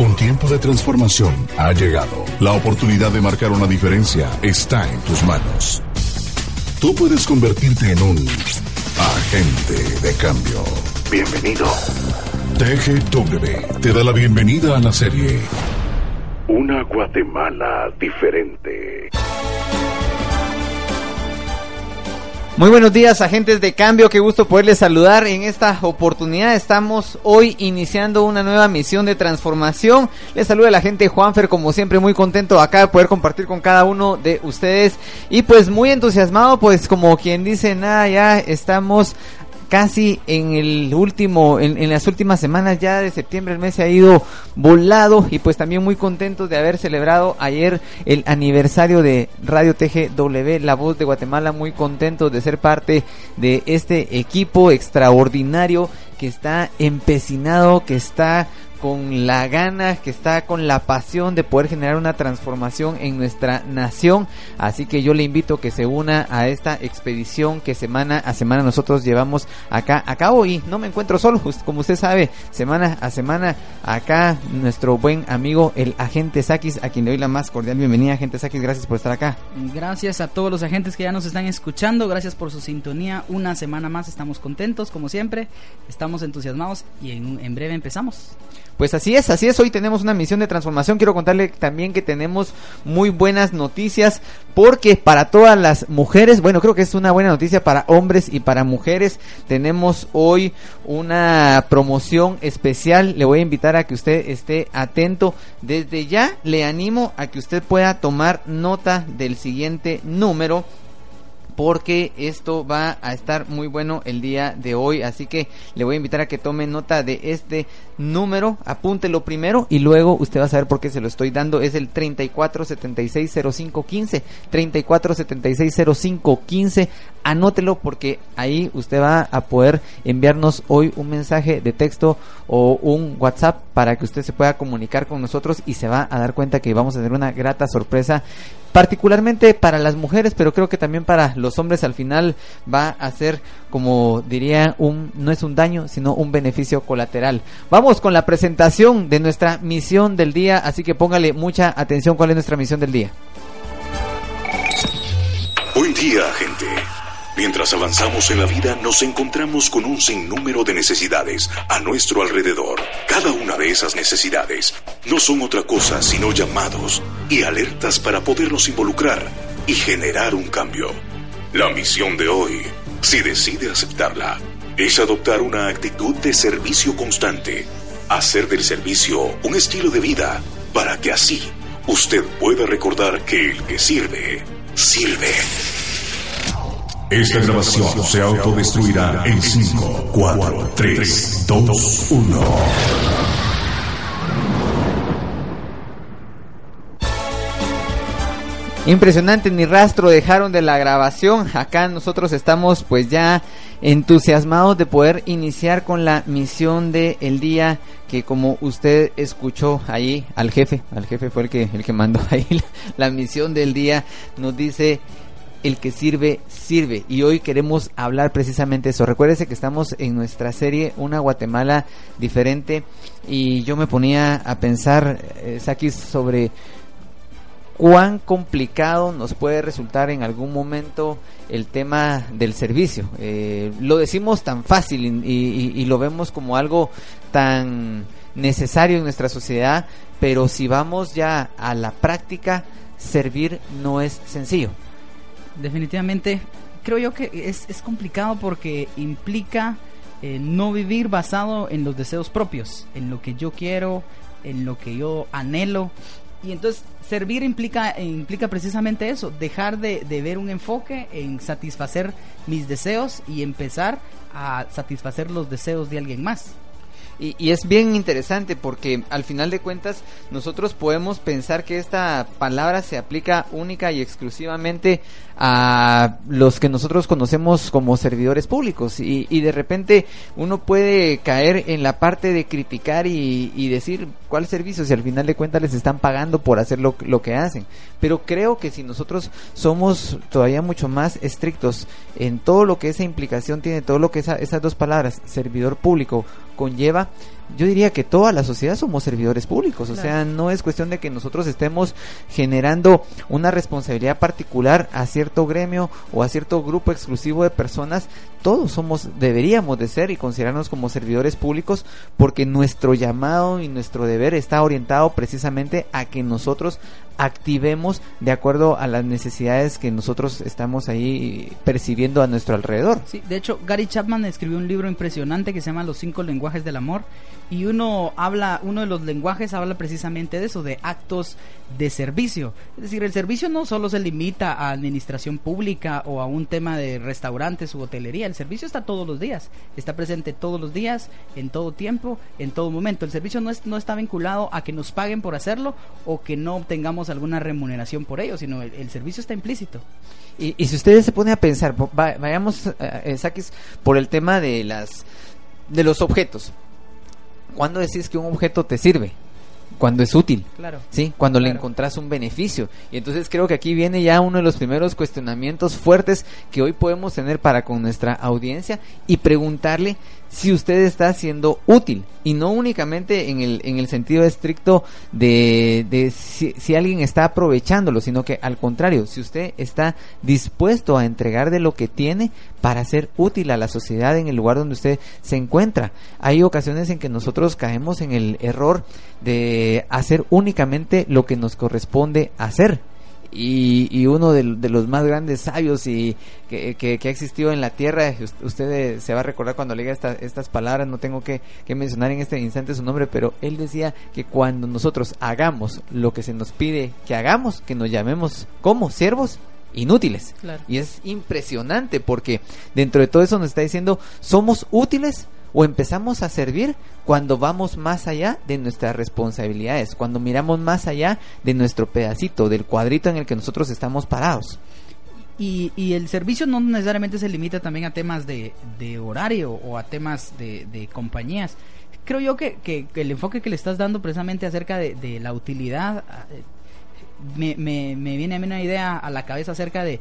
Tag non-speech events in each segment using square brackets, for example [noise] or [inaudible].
Un tiempo de transformación ha llegado. La oportunidad de marcar una diferencia está en tus manos. Tú puedes convertirte en un agente de cambio. Bienvenido. TGW te da la bienvenida a la serie Una Guatemala diferente. Muy buenos días, agentes de cambio. Qué gusto poderles saludar. En esta oportunidad estamos hoy iniciando una nueva misión de transformación. Les saluda la gente Juanfer, como siempre, muy contento acá de poder compartir con cada uno de ustedes. Y pues muy entusiasmado, pues como quien dice, nada, ya estamos casi en el último, en, las últimas semanas ya de septiembre el mes se ha ido volado y pues también muy contentos de haber celebrado ayer el aniversario de Radio TGW, La Voz de Guatemala, muy contentos de ser parte de este equipo extraordinario que está empecinado, que está con la gana, que está con la pasión de poder generar una transformación en nuestra nación. Así que yo le invito a que se una a esta expedición que semana a semana nosotros llevamos acá a cabo. Y no me encuentro solo, [laughs] como usted sabe, semana a semana acá nuestro buen amigo el agente Sakis, a quien le doy la más cordial bienvenida. Agente Sakis, gracias por estar acá. Gracias a todos los agentes que ya nos están escuchando, gracias por su sintonía. Una semana más estamos contentos, como siempre, estamos entusiasmados y en breve empezamos. Pues así es, así es. Hoy tenemos una misión de transformación. Quiero contarle también que tenemos muy buenas noticias porque para todas las mujeres, bueno, creo que es una buena noticia para hombres y para mujeres. Tenemos hoy una promoción especial. Le voy a invitar a que usted esté atento. Desde ya le animo a que usted pueda tomar nota del siguiente número porque esto va a estar muy bueno el día de hoy. Así que le voy a invitar a que tome nota de este número, apúntelo primero y luego usted va a saber por qué se lo estoy dando. Es el 34760515, 34760515. Anótelo porque ahí usted va a poder enviarnos hoy un mensaje de texto o un WhatsApp para que usted se pueda comunicar con nosotros y se va a dar cuenta que vamos a tener una grata sorpresa particularmente para las mujeres, pero creo que también para los hombres al final va a ser, como diría, un no es un daño, sino un beneficio colateral. Vamos con la presentación de nuestra misión del día, así que póngale mucha atención cuál es nuestra misión del día. Buen día, gente. Mientras avanzamos en la vida nos encontramos con un sinnúmero de necesidades a nuestro alrededor. Cada una de esas necesidades no son otra cosa sino llamados y alertas para podernos involucrar y generar un cambio. La misión de hoy, si decide aceptarla, es adoptar una actitud de servicio constante, hacer del servicio un estilo de vida para que así usted pueda recordar que el que sirve, sirve. Esta grabación se autodestruirá en 5, 4, 3, 2, 1. Impresionante, ni rastro dejaron de la grabación. Acá nosotros estamos pues ya entusiasmados de poder iniciar con la misión de el día que como usted escuchó ahí al jefe, al jefe fue el que el que mandó [laughs] ahí la, misión del día nos dice el que sirve, sirve. Y hoy queremos hablar precisamente eso. Recuérdese que estamos en nuestra serie Una Guatemala diferente. Y yo me ponía a pensar, eh, sobre cuán complicado nos puede resultar en algún momento el tema del servicio. Eh, lo decimos tan fácil y lo vemos como algo tan necesario en nuestra sociedad, pero si vamos ya a la práctica, servir no es sencillo definitivamente creo yo que es, complicado porque implica eh, no vivir basado en los deseos propios, en lo que yo quiero, en lo que yo anhelo. Y entonces servir implica, implica precisamente eso, dejar de, de ver un enfoque en satisfacer mis deseos y empezar a satisfacer los deseos de alguien más. Y, es bien interesante porque al final de cuentas nosotros podemos pensar que esta palabra se aplica única y exclusivamente a los que nosotros conocemos como servidores públicos. Y, de repente uno puede caer en la parte de criticar y, decir cuál servicio si al final de cuentas les están pagando por hacer lo, lo que hacen. Pero creo que si nosotros somos todavía mucho más estrictos en todo lo que esa implicación tiene todo lo que esa, esas dos palabras servidor público conlleva yo diría que toda la sociedad somos servidores públicos, o sea, no es cuestión de que nosotros estemos generando una responsabilidad particular a cierto gremio o a cierto grupo exclusivo de personas, todos somos, deberíamos de ser y considerarnos como servidores públicos porque nuestro llamado y nuestro deber está orientado precisamente a que nosotros activemos de acuerdo a las necesidades que nosotros estamos ahí percibiendo a nuestro alrededor. Sí, de hecho, Gary Chapman escribió un libro impresionante que se llama Los cinco lenguajes del amor y uno habla, uno de los lenguajes habla precisamente de eso, de actos de servicio. Es decir, el servicio no solo se limita a administración pública o a un tema de restaurantes u hotelería, el servicio está todos los días, está presente todos los días, en todo tiempo, en todo momento. El servicio no, es, no está vinculado a que nos paguen por hacerlo o que no obtengamos alguna remuneración por ello, sino el, servicio está implícito. Y, y, si ustedes se ponen a pensar, vayamos, eh, saques por el tema de las de los objetos. ¿Cuándo decís que un objeto te sirve? Cuando es útil. Claro. Sí, cuando le encontrás un beneficio. Y entonces creo que aquí viene ya uno de los primeros cuestionamientos fuertes que hoy podemos tener para con nuestra audiencia y preguntarle si usted está siendo útil y no únicamente en el, en el sentido estricto de, de si, si, alguien está aprovechándolo, sino que al contrario, si usted está dispuesto a entregar de lo que tiene para ser útil a la sociedad en el lugar donde usted se encuentra. Hay ocasiones en que nosotros caemos en el error de hacer únicamente lo que nos corresponde hacer y, uno de, los más grandes sabios y que, ha existido en la tierra, usted eh, se va a recordar cuando lea estas palabras, no tengo que, mencionar en este instante su nombre, pero él decía que cuando nosotros hagamos lo que se nos pide que hagamos, que nos llamemos como siervos, inútiles. Y es impresionante porque dentro de todo eso nos está diciendo, somos útiles o empezamos a servir cuando vamos más allá de nuestras responsabilidades, cuando miramos más allá de nuestro pedacito, del cuadrito en el que nosotros estamos parados. Y, y el servicio no necesariamente se limita también a temas de, horario o a temas de, de compañías. Creo yo que, el enfoque que le estás dando precisamente acerca de, de la utilidad eh, me, me, me viene a mí una idea a la cabeza acerca de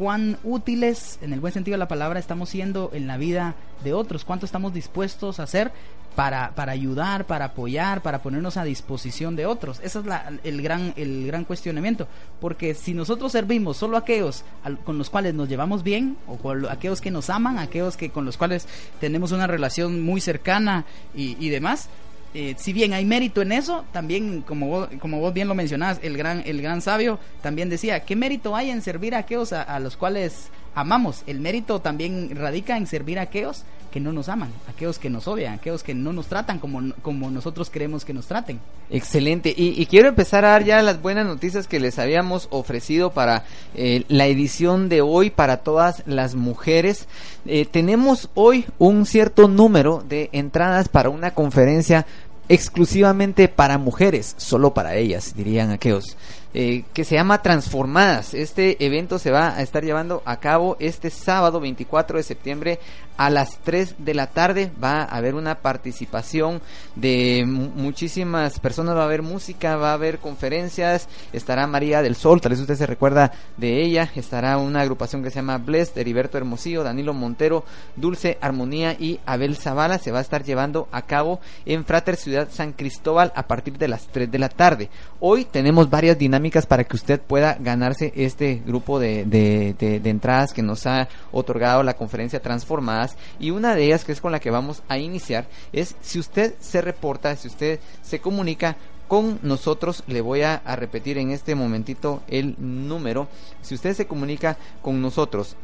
cuán útiles, en el buen sentido de la palabra, estamos siendo en la vida de otros, cuánto estamos dispuestos a hacer para, para ayudar, para apoyar, para ponernos a disposición de otros. Ese es la, el, gran, el gran cuestionamiento, porque si nosotros servimos solo a aquellos con los cuales nos llevamos bien, o con aquellos que nos aman, aquellos que, con los cuales tenemos una relación muy cercana y, y demás, eh, si bien hay mérito en eso, también como vos, como vos bien lo mencionás, el gran, el gran sabio también decía, ¿qué mérito hay en servir a aquellos a, los cuales amamos? El mérito también radica en servir a aquellos que no nos aman, aquellos que nos odian, aquellos que no nos tratan como, como nosotros queremos que nos traten. Excelente, y, quiero empezar a dar ya las buenas noticias que les habíamos ofrecido para eh, la edición de hoy para todas las mujeres. Eh, tenemos hoy un cierto número de entradas para una conferencia exclusivamente para mujeres, solo para ellas, dirían aquellos. Eh, que se llama Transformadas. Este evento se va a estar llevando a cabo este sábado 24 de septiembre a las 3 de la tarde. Va a haber una participación de muchísimas personas, va a haber música, va a haber conferencias, estará María del Sol, tal vez usted se recuerda de ella, estará una agrupación que se llama Blessed, Heriberto Hermosillo, Danilo Montero, Dulce Armonía y Abel Zavala. Se va a estar llevando a cabo en Frater Ciudad San Cristóbal a partir de las 3 de la tarde. Hoy tenemos varias dinámicas para que usted pueda ganarse este grupo de, de, entradas que nos ha otorgado la conferencia Transformadas. Y una de ellas, que es con la que vamos a iniciar, es si usted se reporta, si usted se comunica con nosotros. Le voy a, a, repetir en este momentito el número. Si usted se comunica con nosotros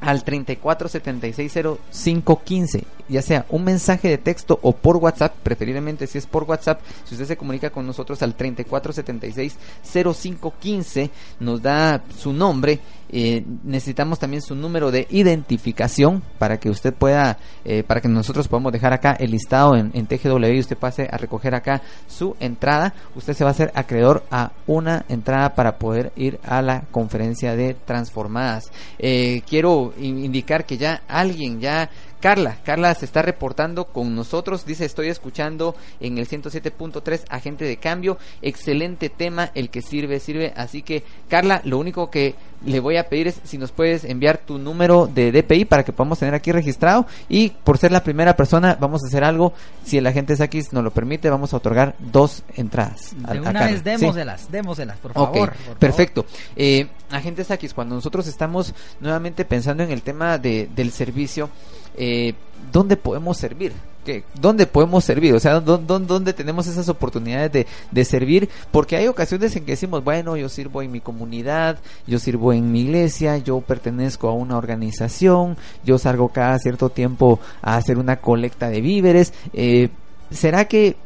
al 34760515, ya sea un mensaje de texto o por WhatsApp, preferiblemente si es por WhatsApp, si usted se comunica con nosotros al 34760515, nos da su nombre eh, necesitamos también su número de identificación para que usted pueda, eh, para que nosotros podamos dejar acá el listado en, TGW y usted pase a recoger acá su entrada. Usted se va a hacer acreedor a una entrada para poder ir a la conferencia de transformadas. Eh, quiero indicar que ya alguien ya Carla, Carla se está reportando con nosotros, dice estoy escuchando en el 107.3 Agente de Cambio, excelente tema, el que sirve, sirve, así que Carla, lo único que le voy a pedir es si nos puedes enviar tu número de DPI para que podamos tener aquí registrado y por ser la primera persona vamos a hacer algo, si el agente Sakis nos lo permite, vamos a otorgar dos entradas. De una vez démoselas, démoselas, por favor. perfecto. Eh, agente Sakis, cuando nosotros estamos nuevamente pensando en el tema de, del servicio, eh, ¿dónde podemos servir? ¿Qué? ¿Dónde podemos servir? O sea, ¿dónde, dónde tenemos esas oportunidades de, de, servir? Porque hay ocasiones en que decimos, bueno, yo sirvo en mi comunidad, yo sirvo en mi iglesia, yo pertenezco a una organización, yo salgo cada cierto tiempo a hacer una colecta de víveres. Eh, ¿Será que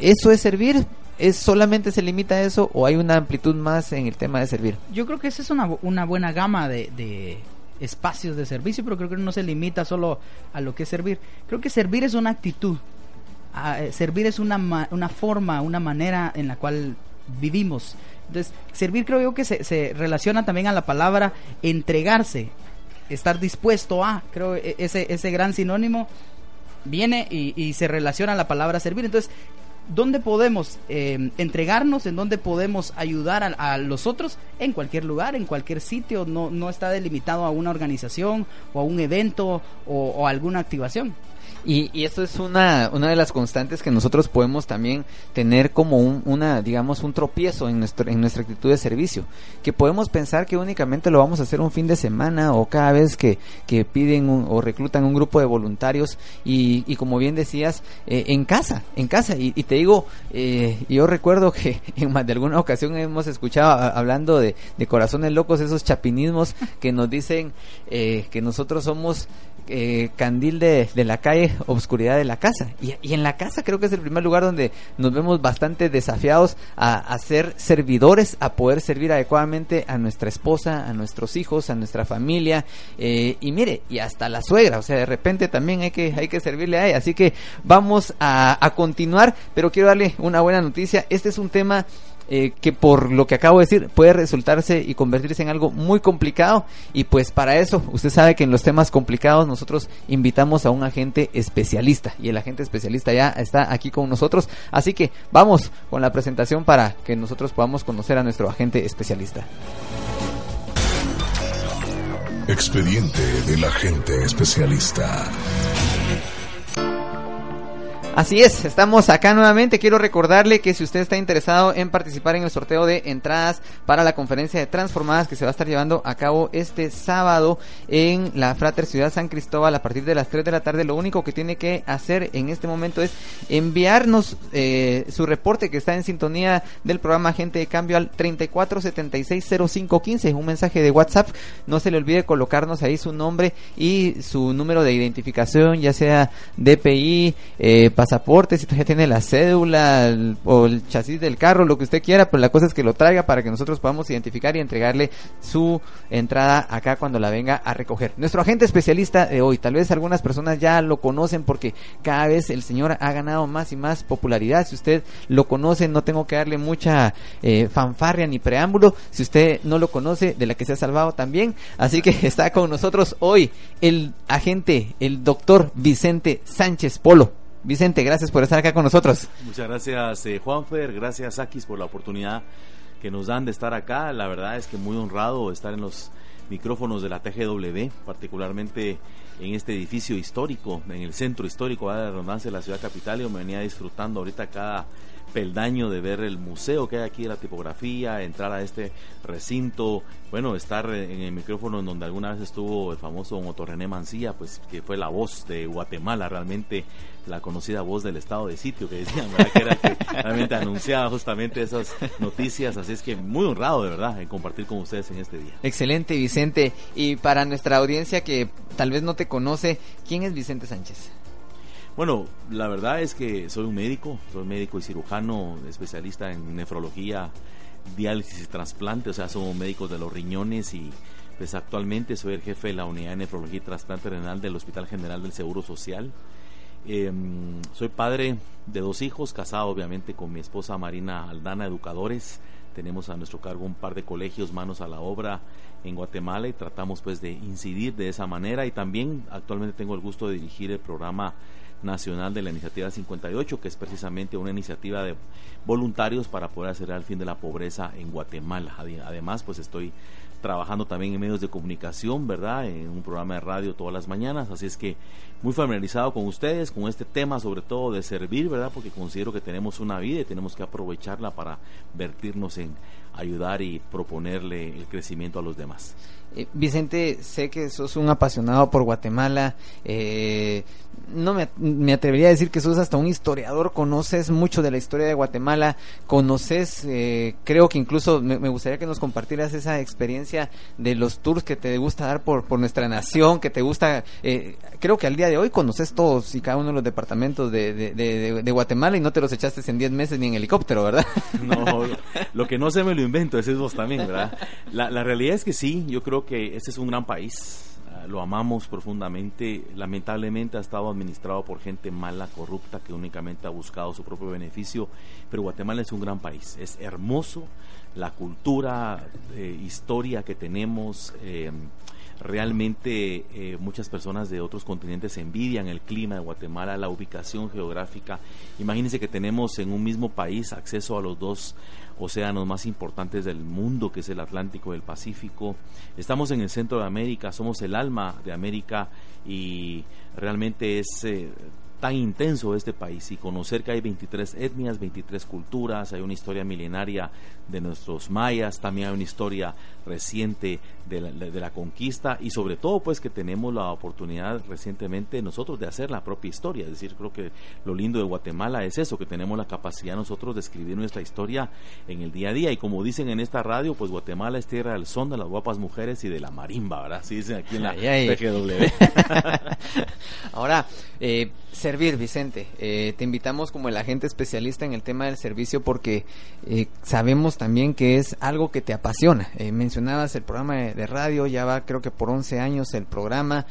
eso es servir? ¿Es solamente se limita a eso o hay una amplitud más en el tema de servir? Yo creo que esa es una, una buena gama de espacios de servicio, pero creo que no se limita solo a lo que es servir. Creo que servir es una actitud. Ah, eh, servir es una, una forma, una manera en la cual vivimos. Entonces, servir creo yo que se, se relaciona también a la palabra entregarse, estar dispuesto a, creo e, ese, ese gran sinónimo viene y, y, se relaciona a la palabra servir. Entonces, ¿Dónde podemos eh, entregarnos? ¿En dónde podemos ayudar a, los otros? En cualquier lugar, en cualquier sitio. No, no está delimitado a una organización o a un evento o, o alguna activación. Y, y, esto es una, una de las constantes que nosotros podemos también tener como un, una, digamos, un tropiezo en, nuestro, en nuestra actitud de servicio. Que podemos pensar que únicamente lo vamos a hacer un fin de semana o cada vez que, que piden o reclutan un grupo de voluntarios y, y como bien decías, eh, en casa, en casa. Y, y te digo, eh, yo recuerdo que [laughs] en más de alguna ocasión hemos escuchado hablando de, de corazones locos esos chapinismos que nos dicen eh, que nosotros somos eh, candil de, de, la calle, obscuridad de la casa. Y, y, en la casa creo que es el primer lugar donde nos vemos bastante desafiados a, a, ser servidores, a poder servir adecuadamente a nuestra esposa, a nuestros hijos, a nuestra familia. Eh, y mire, y hasta la suegra, o sea, de repente también hay que, hay que servirle a ella. Así que vamos a, a continuar, pero quiero darle una buena noticia. Este es un tema eh, que por lo que acabo de decir puede resultarse y convertirse en algo muy complicado y pues para eso usted sabe que en los temas complicados nosotros invitamos a un agente especialista y el agente especialista ya está aquí con nosotros así que vamos con la presentación para que nosotros podamos conocer a nuestro agente especialista. Expediente del agente especialista. Así es, estamos acá nuevamente. Quiero recordarle que si usted está interesado en participar en el sorteo de entradas para la conferencia de transformadas que se va a estar llevando a cabo este sábado en la Frater Ciudad San Cristóbal a partir de las 3 de la tarde, lo único que tiene que hacer en este momento es enviarnos eh, su reporte que está en sintonía del programa Gente de Cambio al 34760515, un mensaje de WhatsApp. No se le olvide colocarnos ahí su nombre y su número de identificación, ya sea DPI, eh, pasaporte, si todavía tiene la cédula o el chasis del carro, lo que usted quiera, pero la cosa es que lo traiga para que nosotros podamos identificar y entregarle su entrada acá cuando la venga a recoger. Nuestro agente especialista de hoy, tal vez algunas personas ya lo conocen porque cada vez el señor ha ganado más y más popularidad. Si usted lo conoce, no tengo que darle mucha eh, fanfarria ni preámbulo. Si usted no lo conoce, de la que se ha salvado también. Así que está con nosotros hoy el agente, el doctor Vicente Sánchez Polo. Vicente, gracias por estar acá con nosotros. Muchas gracias, eh, Juanfer. Gracias, Akis, por la oportunidad que nos dan de estar acá. La verdad es que muy honrado estar en los micrófonos de la TGW, particularmente en este edificio histórico, en el centro histórico de la redundancia de la ciudad capital. Yo me venía disfrutando ahorita cada peldaño de ver el museo que hay aquí, la tipografía, entrar a este recinto, bueno, estar en el micrófono en donde alguna vez estuvo el famoso Don René Mancilla, pues que fue la voz de Guatemala, realmente la conocida voz del estado de sitio que decían, ¿verdad? que era que realmente anunciaba justamente esas noticias, así es que muy honrado de verdad en compartir con ustedes en este día. Excelente Vicente, y para nuestra audiencia que tal vez no te conoce, ¿quién es Vicente Sánchez? Bueno, la verdad es que soy un médico, soy médico y cirujano, especialista en nefrología, diálisis y trasplante, o sea, somos médicos de los riñones y pues actualmente soy el jefe de la unidad de nefrología y trasplante renal del Hospital General del Seguro Social. Eh, soy padre de dos hijos, casado obviamente con mi esposa Marina Aldana, educadores. tenemos a nuestro cargo un par de colegios manos a la obra en Guatemala y tratamos pues de incidir de esa manera y también actualmente tengo el gusto de dirigir el programa nacional de la iniciativa 58 que es precisamente una iniciativa de voluntarios para poder hacer al fin de la pobreza en Guatemala además pues estoy trabajando también en medios de comunicación, ¿verdad? En un programa de radio todas las mañanas, así es que muy familiarizado con ustedes, con este tema sobre todo de servir, ¿verdad? Porque considero que tenemos una vida y tenemos que aprovecharla para vertirnos en ayudar y proponerle el crecimiento a los demás. Eh, Vicente, sé que sos un apasionado por Guatemala. Eh, no me, atrevería a decir que sos hasta un historiador, conoces mucho de la historia de Guatemala, conoces, eh, creo que incluso me, gustaría que nos compartieras esa experiencia de los tours que te gusta dar por, por nuestra nación, que te gusta, creo que al día de hoy conoces todos y cada uno de los departamentos de, de, Guatemala y no te los echaste en 10 meses ni en helicóptero, ¿verdad? [laughs] No, lo que no se me lo invento, ese es vos también, ¿verdad? La, la realidad es que sí, yo creo que este es un gran país, ah, lo amamos profundamente, lamentablemente ha estado administrado por gente mala, corrupta, que únicamente ha buscado su propio beneficio, pero Guatemala es un gran país, es hermoso, la cultura, eh, historia que tenemos, eh, realmente eh, muchas personas de otros continentes envidian el clima de Guatemala, la ubicación geográfica. Imagínense que tenemos en un mismo país acceso a los dos océanos más importantes del mundo, que es el Atlántico y el Pacífico. Estamos en el centro de América, somos el alma de América y realmente es eh, tan intenso este país y conocer que hay 23 etnias, 23 culturas, hay una historia milenaria de nuestros mayas, también hay una historia reciente de la, de la, conquista y sobre todo pues que tenemos la oportunidad recientemente nosotros de hacer la propia historia, es decir, creo que lo lindo de Guatemala es eso, que tenemos la capacidad nosotros de escribir nuestra historia en el día a día y como dicen en esta radio, pues Guatemala es tierra del son de las guapas mujeres y de la marimba, ¿verdad? Así dicen aquí en la PGW. [laughs] Ahora, eh, servir, Vicente. Eh, te invitamos como el agente especialista en el tema del servicio porque eh, sabemos también que es algo que te apasiona. Eh, mencionabas el programa de, radio, ya va creo que por 11 años el programa,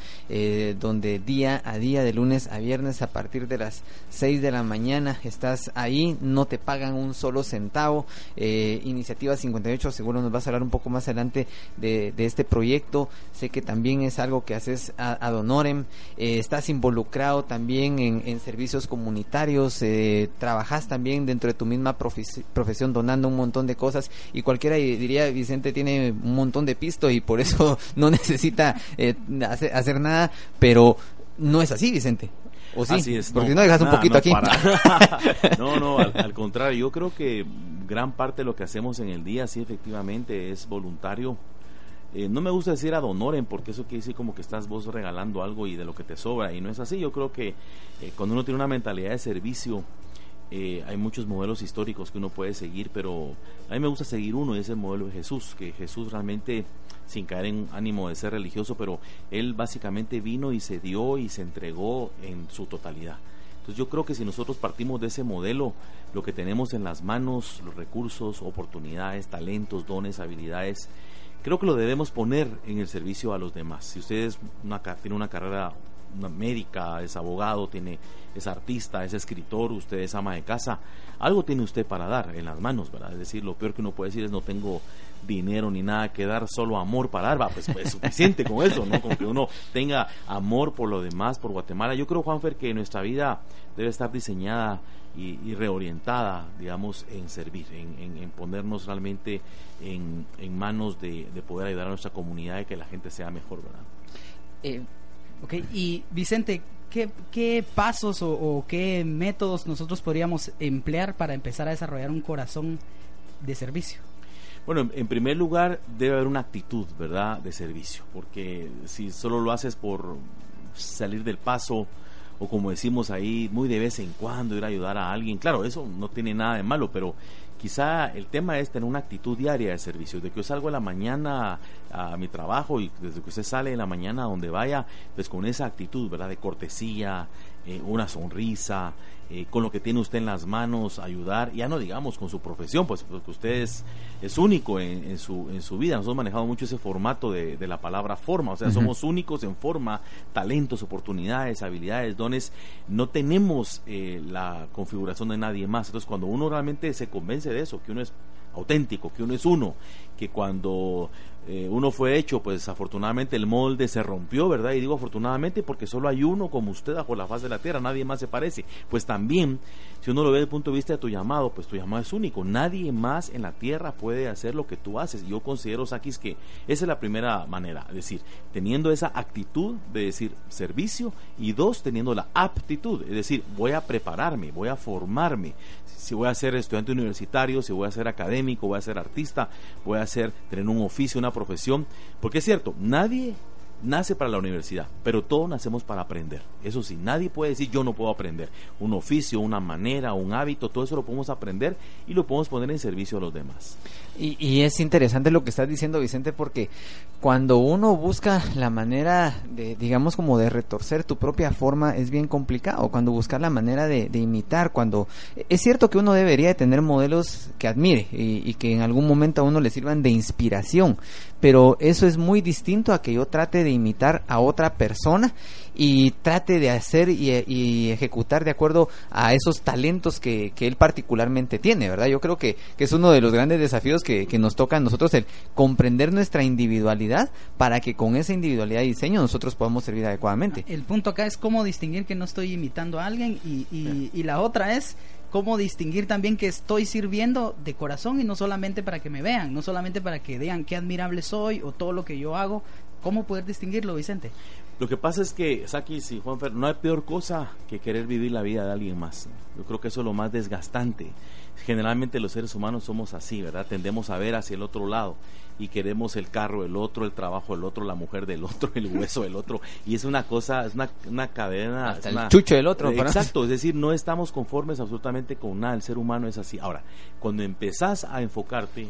donde día a día, de lunes a viernes, a partir de las 6 de la mañana, estás ahí, no te pagan un solo centavo. Iniciativa 58, seguro nos vas a hablar un poco más adelante de, este proyecto. Sé que también es algo que haces ad honorem. estás involucrado también en, servicios comunitarios, eh, trabajas también dentro de tu misma profesión donando un montón de cosas y cualquiera diría Vicente tiene un montón de pisto y por eso [laughs] no necesita eh, hacer, nada, pero no es así Vicente. ¿O sí? Así es. Porque no, dejas un poquito aquí. [laughs] no, no, al, contrario, yo creo que gran parte de lo que hacemos en el día, sí, efectivamente, es voluntario eh, no me gusta decir adonoren porque eso quiere decir como que estás vos regalando algo y de lo que te sobra y no es así. Yo creo que eh, cuando uno tiene una mentalidad de servicio eh, hay muchos modelos históricos que uno puede seguir, pero a mí me gusta seguir uno y es el modelo de Jesús, que Jesús realmente sin caer en ánimo de ser religioso, pero él básicamente vino y se dio y se entregó en su totalidad. Entonces yo creo que si nosotros partimos de ese modelo, lo que tenemos en las manos, los recursos, oportunidades, talentos, dones, habilidades, creo que lo debemos poner en el servicio a los demás. Si usted es una, tiene una carrera médica, es abogado, tiene, es artista, es escritor, usted es ama de casa, algo tiene usted para dar en las manos, ¿verdad? Es decir, lo peor que uno puede decir es no tengo dinero ni nada que dar, solo amor para dar, va, pues, pues es suficiente con eso, ¿no? Con que uno tenga amor por lo demás, por Guatemala. Yo creo, Juanfer, que nuestra vida debe estar diseñada y, reorientada, digamos, en servir, en, ponernos realmente en, manos de, poder ayudar a nuestra comunidad y que la gente sea mejor, ¿verdad? Eh, ok, y Vicente, ¿qué, qué pasos o, qué métodos nosotros podríamos emplear para empezar a desarrollar un corazón de servicio? Bueno, en primer lugar debe haber una actitud, ¿verdad?, de servicio, porque si solo lo haces por salir del paso, o como decimos ahí, muy de vez en cuando ir a ayudar a alguien. Claro, eso no tiene nada de malo, pero quizá el tema es tener una actitud diaria de servicio, de que yo salgo en la mañana a, mi trabajo y desde que usted sale en la mañana a donde vaya, pues con esa actitud, ¿verdad? De cortesía, eh, una sonrisa, eh, con lo que tiene usted en las manos, ayudar, ya no digamos con su profesión, pues porque usted es, único en, su, en su vida. Nosotros manejamos mucho ese formato de, la palabra forma, o sea, somos únicos en forma, talentos, oportunidades, habilidades, dones. No tenemos eh, la configuración de nadie más. Entonces, cuando uno realmente se convence de eso, que uno es auténtico, que uno es uno, que cuando eh, uno fue hecho, pues afortunadamente el molde se rompió, ¿verdad? Y digo afortunadamente porque solo hay uno como usted bajo la faz de la tierra, nadie más se parece. Pues también, si uno lo ve desde el punto de vista de tu llamado, pues tu llamado es único. Nadie más en la tierra puede hacer lo que tú haces. Yo considero, Sakis, que esa es la primera manera, es decir, teniendo esa actitud de decir servicio y dos, teniendo la aptitud, es decir, voy a prepararme, voy a formarme si voy a ser estudiante universitario, si voy a ser académico, voy a ser artista, voy a ser tener un oficio, una profesión, porque es cierto, nadie nace para la universidad, pero todos nacemos para aprender. Eso sí, nadie puede decir yo no puedo aprender. Un oficio, una manera, un hábito, todo eso lo podemos aprender y lo podemos poner en servicio a los demás. Y, es interesante lo que estás diciendo, Vicente, porque cuando uno busca la manera de, digamos, como de retorcer tu propia forma, es bien complicado. Cuando buscas la manera de, imitar, cuando es cierto que uno debería de tener modelos que admire y, y que en algún momento a uno le sirvan de inspiración, pero eso es muy distinto a que yo trate de imitar a otra persona y trate de hacer y, ejecutar de acuerdo a esos talentos que, él particularmente tiene, ¿verdad? Yo creo que, es uno de los grandes desafíos que, nos toca a nosotros el comprender nuestra individualidad para que con esa individualidad y diseño nosotros podamos servir adecuadamente. El punto acá es cómo distinguir que no estoy imitando a alguien y, y la otra es cómo distinguir también que estoy sirviendo de corazón y no solamente para que me vean, no solamente para que vean qué admirable soy o todo lo que yo hago. ¿Cómo poder distinguirlo, Vicente? Lo que pasa es que, Sakis y Juanfer, no hay peor cosa que querer vivir la vida de alguien más. Yo creo que eso es lo más desgastante. Generalmente los seres humanos somos así, ¿verdad? Tendemos a ver hacia el otro lado y queremos el carro del otro, el trabajo del otro, la mujer del otro, [laughs] el hueso del otro. Y es una cosa, es una, una cadena. Hasta el chucho del otro. Exacto, es [laughs] decir, no estamos conformes absolutamente con nada. El ser humano es así. Ahora, cuando empezás a enfocarte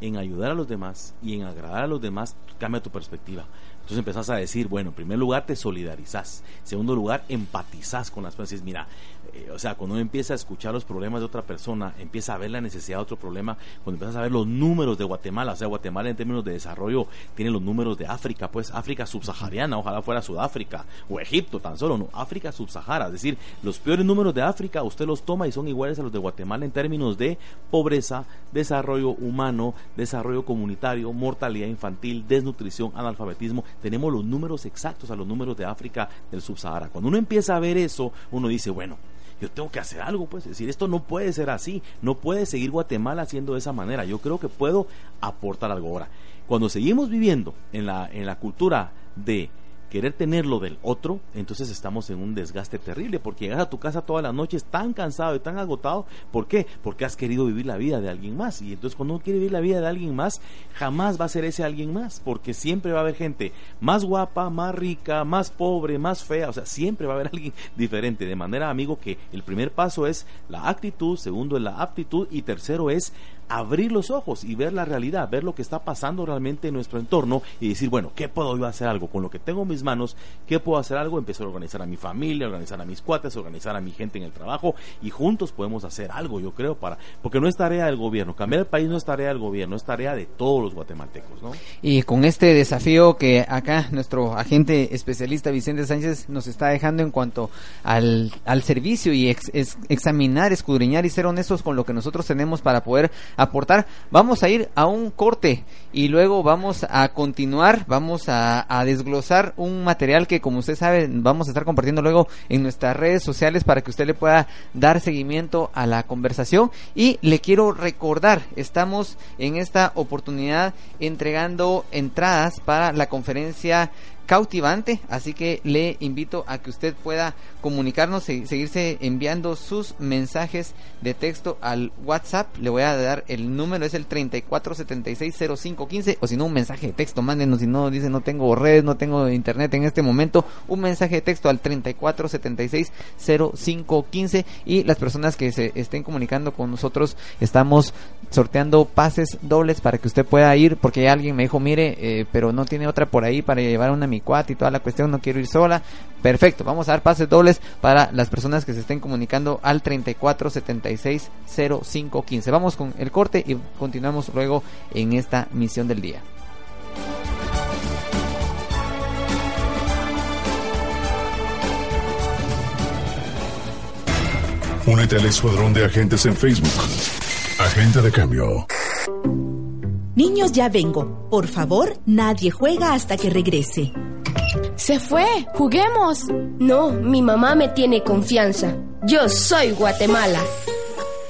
en ayudar a los demás y en agradar a los demás, cambia tu perspectiva. Entonces empezás a decir, bueno, en primer lugar te solidarizás, en segundo lugar empatizás con las personas. Mira, eh, o sea, cuando uno empieza a escuchar los problemas de otra persona, empieza a ver la necesidad de otro problema, cuando empiezas a ver los números de Guatemala, o sea, Guatemala en términos de desarrollo tiene los números de África, pues África subsahariana, ojalá fuera Sudáfrica o Egipto tan solo, no, África subsahara, es decir, los peores números de África usted los toma y son iguales a los de Guatemala en términos de pobreza, desarrollo humano, desarrollo comunitario, mortalidad infantil, desnutrición, analfabetismo, tenemos los números exactos a los números de África del Subsahara. Cuando uno empieza a ver eso, uno dice, bueno, yo tengo que hacer algo, pues, es decir, esto no puede ser así, no puede seguir Guatemala haciendo de esa manera. Yo creo que puedo aportar algo ahora. Cuando seguimos viviendo en la, en la cultura de querer tener lo del otro, entonces estamos en un desgaste terrible, porque llegas a tu casa todas las noches tan cansado y tan agotado, ¿por qué? Porque has querido vivir la vida de alguien más, y entonces cuando uno quiere vivir la vida de alguien más, jamás va a ser ese alguien más, porque siempre va a haber gente más guapa, más rica, más pobre, más fea, o sea, siempre va a haber [laughs] alguien diferente, de manera, amigo, que el primer paso es la actitud, segundo es la aptitud, y tercero es abrir los ojos y ver la realidad, ver lo que está pasando realmente en nuestro entorno y decir, bueno, ¿qué puedo yo hacer algo con lo que tengo en manos? ¿Qué puedo hacer algo? Empezar a organizar a mi familia, organizar a mis cuates, organizar a mi gente en el trabajo y juntos podemos hacer algo, yo creo, para porque no es tarea del gobierno, cambiar el país no es tarea del gobierno, es tarea de todos los guatemaltecos, ¿no? Y con este desafío que acá nuestro agente especialista Vicente Sánchez nos está dejando en cuanto al, al servicio y examinar, escudriñar y ser honestos con lo que nosotros tenemos para poder aportar. Vamos a ir a un corte y luego vamos a continuar, vamos a, desglosar un material que como usted sabe vamos a estar compartiendo luego en nuestras redes sociales para que usted le pueda dar seguimiento a la conversación. Y le quiero recordar, estamos en esta oportunidad entregando entradas para la conferencia cautivante, así que le invito a que usted pueda comunicarnos y seguirse enviando sus mensajes de texto al WhatsApp. Le voy a dar el número, es el 34760515 o si no un mensaje de texto, mándenos si no dice no tengo redes, no tengo internet en este momento, un mensaje de texto al 34760515 y las personas que se estén comunicando con nosotros estamos sorteando pases dobles para que usted pueda ir porque alguien me dijo, mire, eh, pero no tiene otra por ahí para llevar una y toda la cuestión, no quiero ir sola. Perfecto, vamos a dar pases dobles para las personas que se estén comunicando al 34 76 05 15. Vamos con el corte y continuamos luego en esta misión del día. Únete al escuadrón de agentes en Facebook. Agente de cambio. Niños, ya vengo. Por favor, nadie juega hasta que regrese. Se fue, juguemos. No, mi mamá me tiene confianza. Yo soy Guatemala.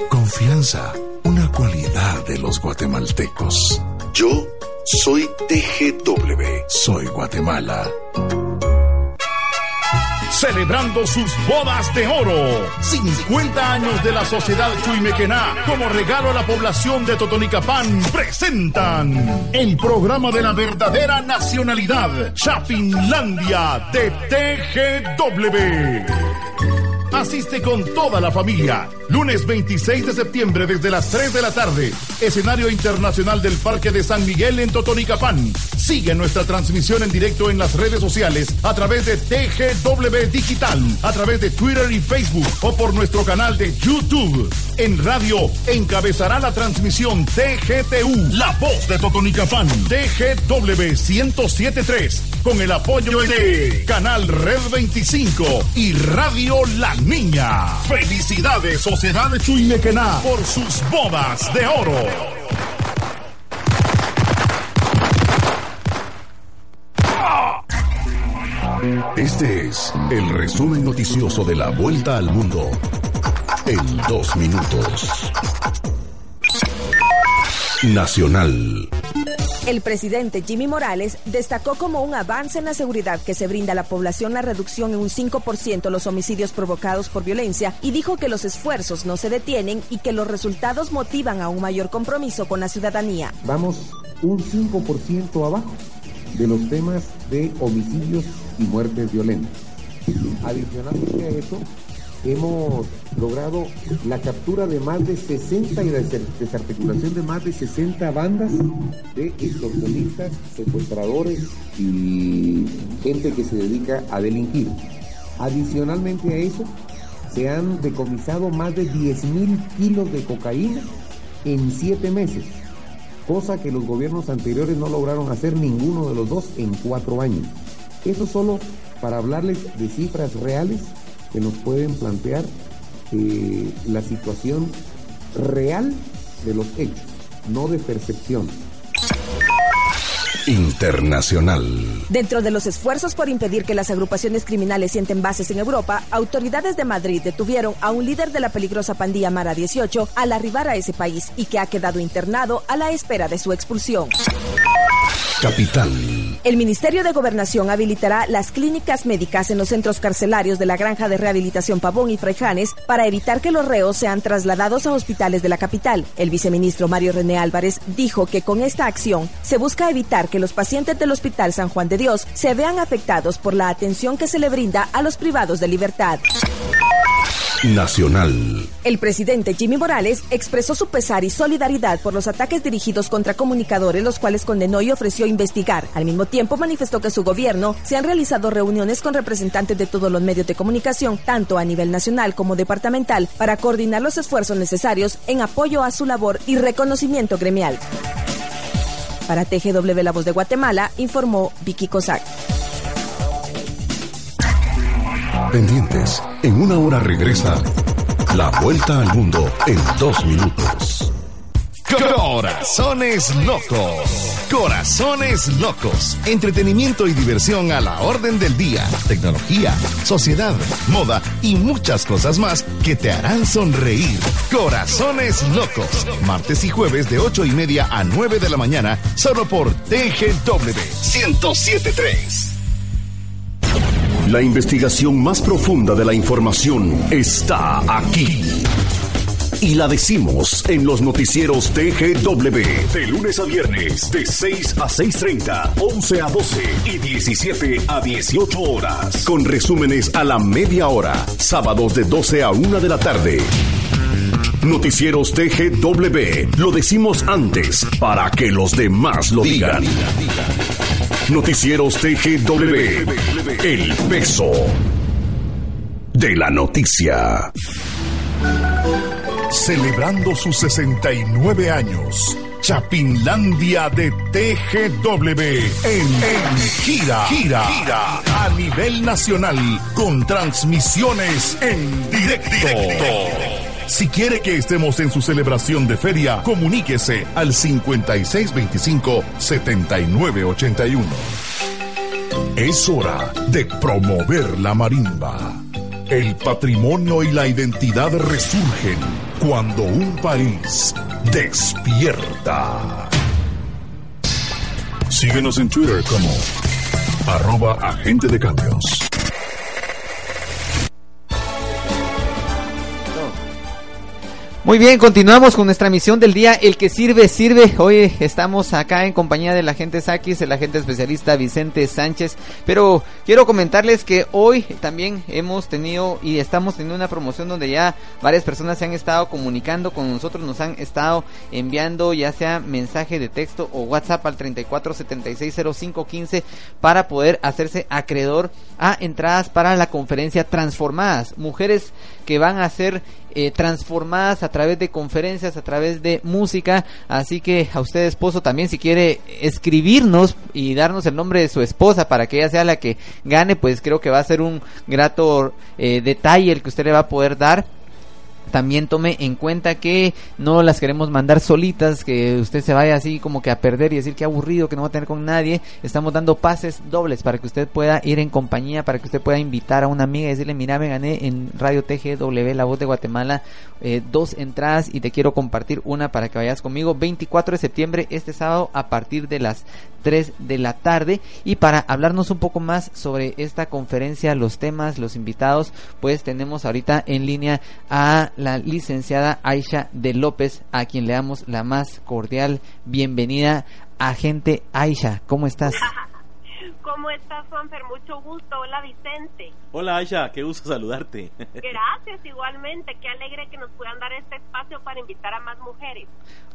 Confianza, una cualidad de los guatemaltecos. Yo soy TGW. Soy Guatemala celebrando sus bodas de oro. 50 años de la Sociedad Chuimequená como regalo a la población de Totonicapán presentan el programa de la verdadera nacionalidad, Chapinlandia de TGW. Asiste con toda la familia. Lunes 26 de septiembre desde las 3 de la tarde. Escenario internacional del Parque de San Miguel en Totonicapán. Sigue nuestra transmisión en directo en las redes sociales a través de TGW Digital, a través de Twitter y Facebook o por nuestro canal de YouTube. En radio encabezará la transmisión TGTU, la voz de Totonicapán, TGW 1073, con el apoyo de Canal Red 25 y Radio La Niña. Felicidades, Sociedad Chuimequená, por sus bodas de oro. Este es el resumen noticioso de la vuelta al mundo en dos minutos. Nacional. El presidente Jimmy Morales destacó como un avance en la seguridad que se brinda a la población la reducción en un 5% los homicidios provocados por violencia y dijo que los esfuerzos no se detienen y que los resultados motivan a un mayor compromiso con la ciudadanía. Vamos un 5% abajo de los temas de homicidios y muertes violentas. Adicionalmente a eso, hemos logrado la captura de más de 60 y la desarticulación de más de 60 bandas de extorsionistas, secuestradores y gente que se dedica a delinquir. Adicionalmente a eso, se han decomisado más de 10 mil kilos de cocaína en siete meses, cosa que los gobiernos anteriores no lograron hacer ninguno de los dos en cuatro años. Eso solo para hablarles de cifras reales que nos pueden plantear eh, la situación real de los hechos, no de percepción. Internacional. Dentro de los esfuerzos por impedir que las agrupaciones criminales sienten bases en Europa, autoridades de Madrid detuvieron a un líder de la peligrosa pandilla Mara 18 al arribar a ese país y que ha quedado internado a la espera de su expulsión. Capital. El Ministerio de Gobernación habilitará las clínicas médicas en los centros carcelarios de la Granja de Rehabilitación Pavón y Freijanes para evitar que los reos sean trasladados a hospitales de la capital. El viceministro Mario René Álvarez dijo que con esta acción se busca evitar que los pacientes del Hospital San Juan de Dios se vean afectados por la atención que se le brinda a los privados de libertad. Nacional. El presidente Jimmy Morales expresó su pesar y solidaridad por los ataques dirigidos contra comunicadores, los cuales condenó y ofreció investigar. Al mismo tiempo manifestó que su gobierno se han realizado reuniones con representantes de todos los medios de comunicación, tanto a nivel nacional como departamental, para coordinar los esfuerzos necesarios en apoyo a su labor y reconocimiento gremial. Para TGW La Voz de Guatemala, informó Vicky Cossack. Pendientes, en una hora regresa La Vuelta al Mundo en dos minutos. Corazones locos. Corazones locos. Entretenimiento y diversión a la orden del día. Tecnología, sociedad, moda y muchas cosas más que te harán sonreír. Corazones locos. Martes y jueves de 8 y media a 9 de la mañana, solo por TGW 1073. La investigación más profunda de la información está aquí. Y la decimos en los noticieros TGW. De lunes a viernes, de 6 a 6.30, 11 a 12 y 17 a 18 horas. Con resúmenes a la media hora. Sábados de 12 a 1 de la tarde. Noticieros TGW. Lo decimos antes para que los demás lo digan. Noticieros TGW. El peso de la noticia. Celebrando sus 69 años. Chapinlandia de TGW en, en gira, gira, gira a nivel nacional con transmisiones en directo. Si quiere que estemos en su celebración de feria, comuníquese al 5625-7981. Es hora de promover la marimba. El patrimonio y la identidad resurgen cuando un país despierta. Síguenos en Twitter como arroba agente de cambios. Muy bien, continuamos con nuestra misión del día, el que sirve, sirve. Hoy estamos acá en compañía del agente Sakis, el agente especialista Vicente Sánchez, pero quiero comentarles que hoy también hemos tenido y estamos teniendo una promoción donde ya varias personas se han estado comunicando con nosotros, nos han estado enviando ya sea mensaje de texto o WhatsApp al 34760515 para poder hacerse acreedor a entradas para la conferencia Transformadas, mujeres que van a ser eh, transformadas a través de conferencias, a través de música. Así que a usted, esposo, también si quiere escribirnos y darnos el nombre de su esposa para que ella sea la que gane, pues creo que va a ser un grato eh, detalle el que usted le va a poder dar también tome en cuenta que no las queremos mandar solitas, que usted se vaya así como que a perder y decir que aburrido, que no va a tener con nadie. Estamos dando pases dobles para que usted pueda ir en compañía, para que usted pueda invitar a una amiga y decirle, mira, me gané en Radio TGW, La Voz de Guatemala, eh, dos entradas y te quiero compartir una para que vayas conmigo. 24 de septiembre, este sábado, a partir de las 3 de la tarde. Y para hablarnos un poco más sobre esta conferencia, los temas, los invitados, pues tenemos ahorita en línea a la licenciada Aisha de López, a quien le damos la más cordial bienvenida. Agente Aisha, ¿cómo estás? ¿Cómo estás, Juanfer? Mucho gusto. Hola, Vicente. Hola, Aisha. Qué gusto saludarte. Gracias, igualmente. Qué alegre que nos puedan dar este espacio para invitar a más mujeres.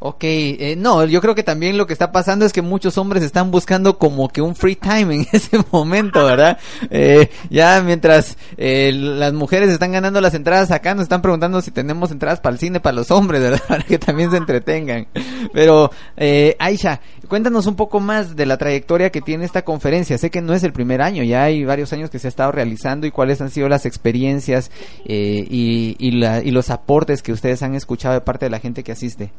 Ok, eh, no, yo creo que también lo que está pasando es que muchos hombres están buscando como que un free time en [laughs] ese momento, ¿verdad? Eh, ya mientras eh, las mujeres están ganando las entradas acá, nos están preguntando si tenemos entradas para el cine para los hombres, ¿verdad? [laughs] Para que también se entretengan. Pero, eh, Aisha, cuéntanos un poco más de la trayectoria que tiene esta conferencia. Sé que no es el primer año, ya hay varios años que se ha estado realizando y cuáles han sido las experiencias y, y, la, y los aportes que ustedes han escuchado de parte de la gente que asiste.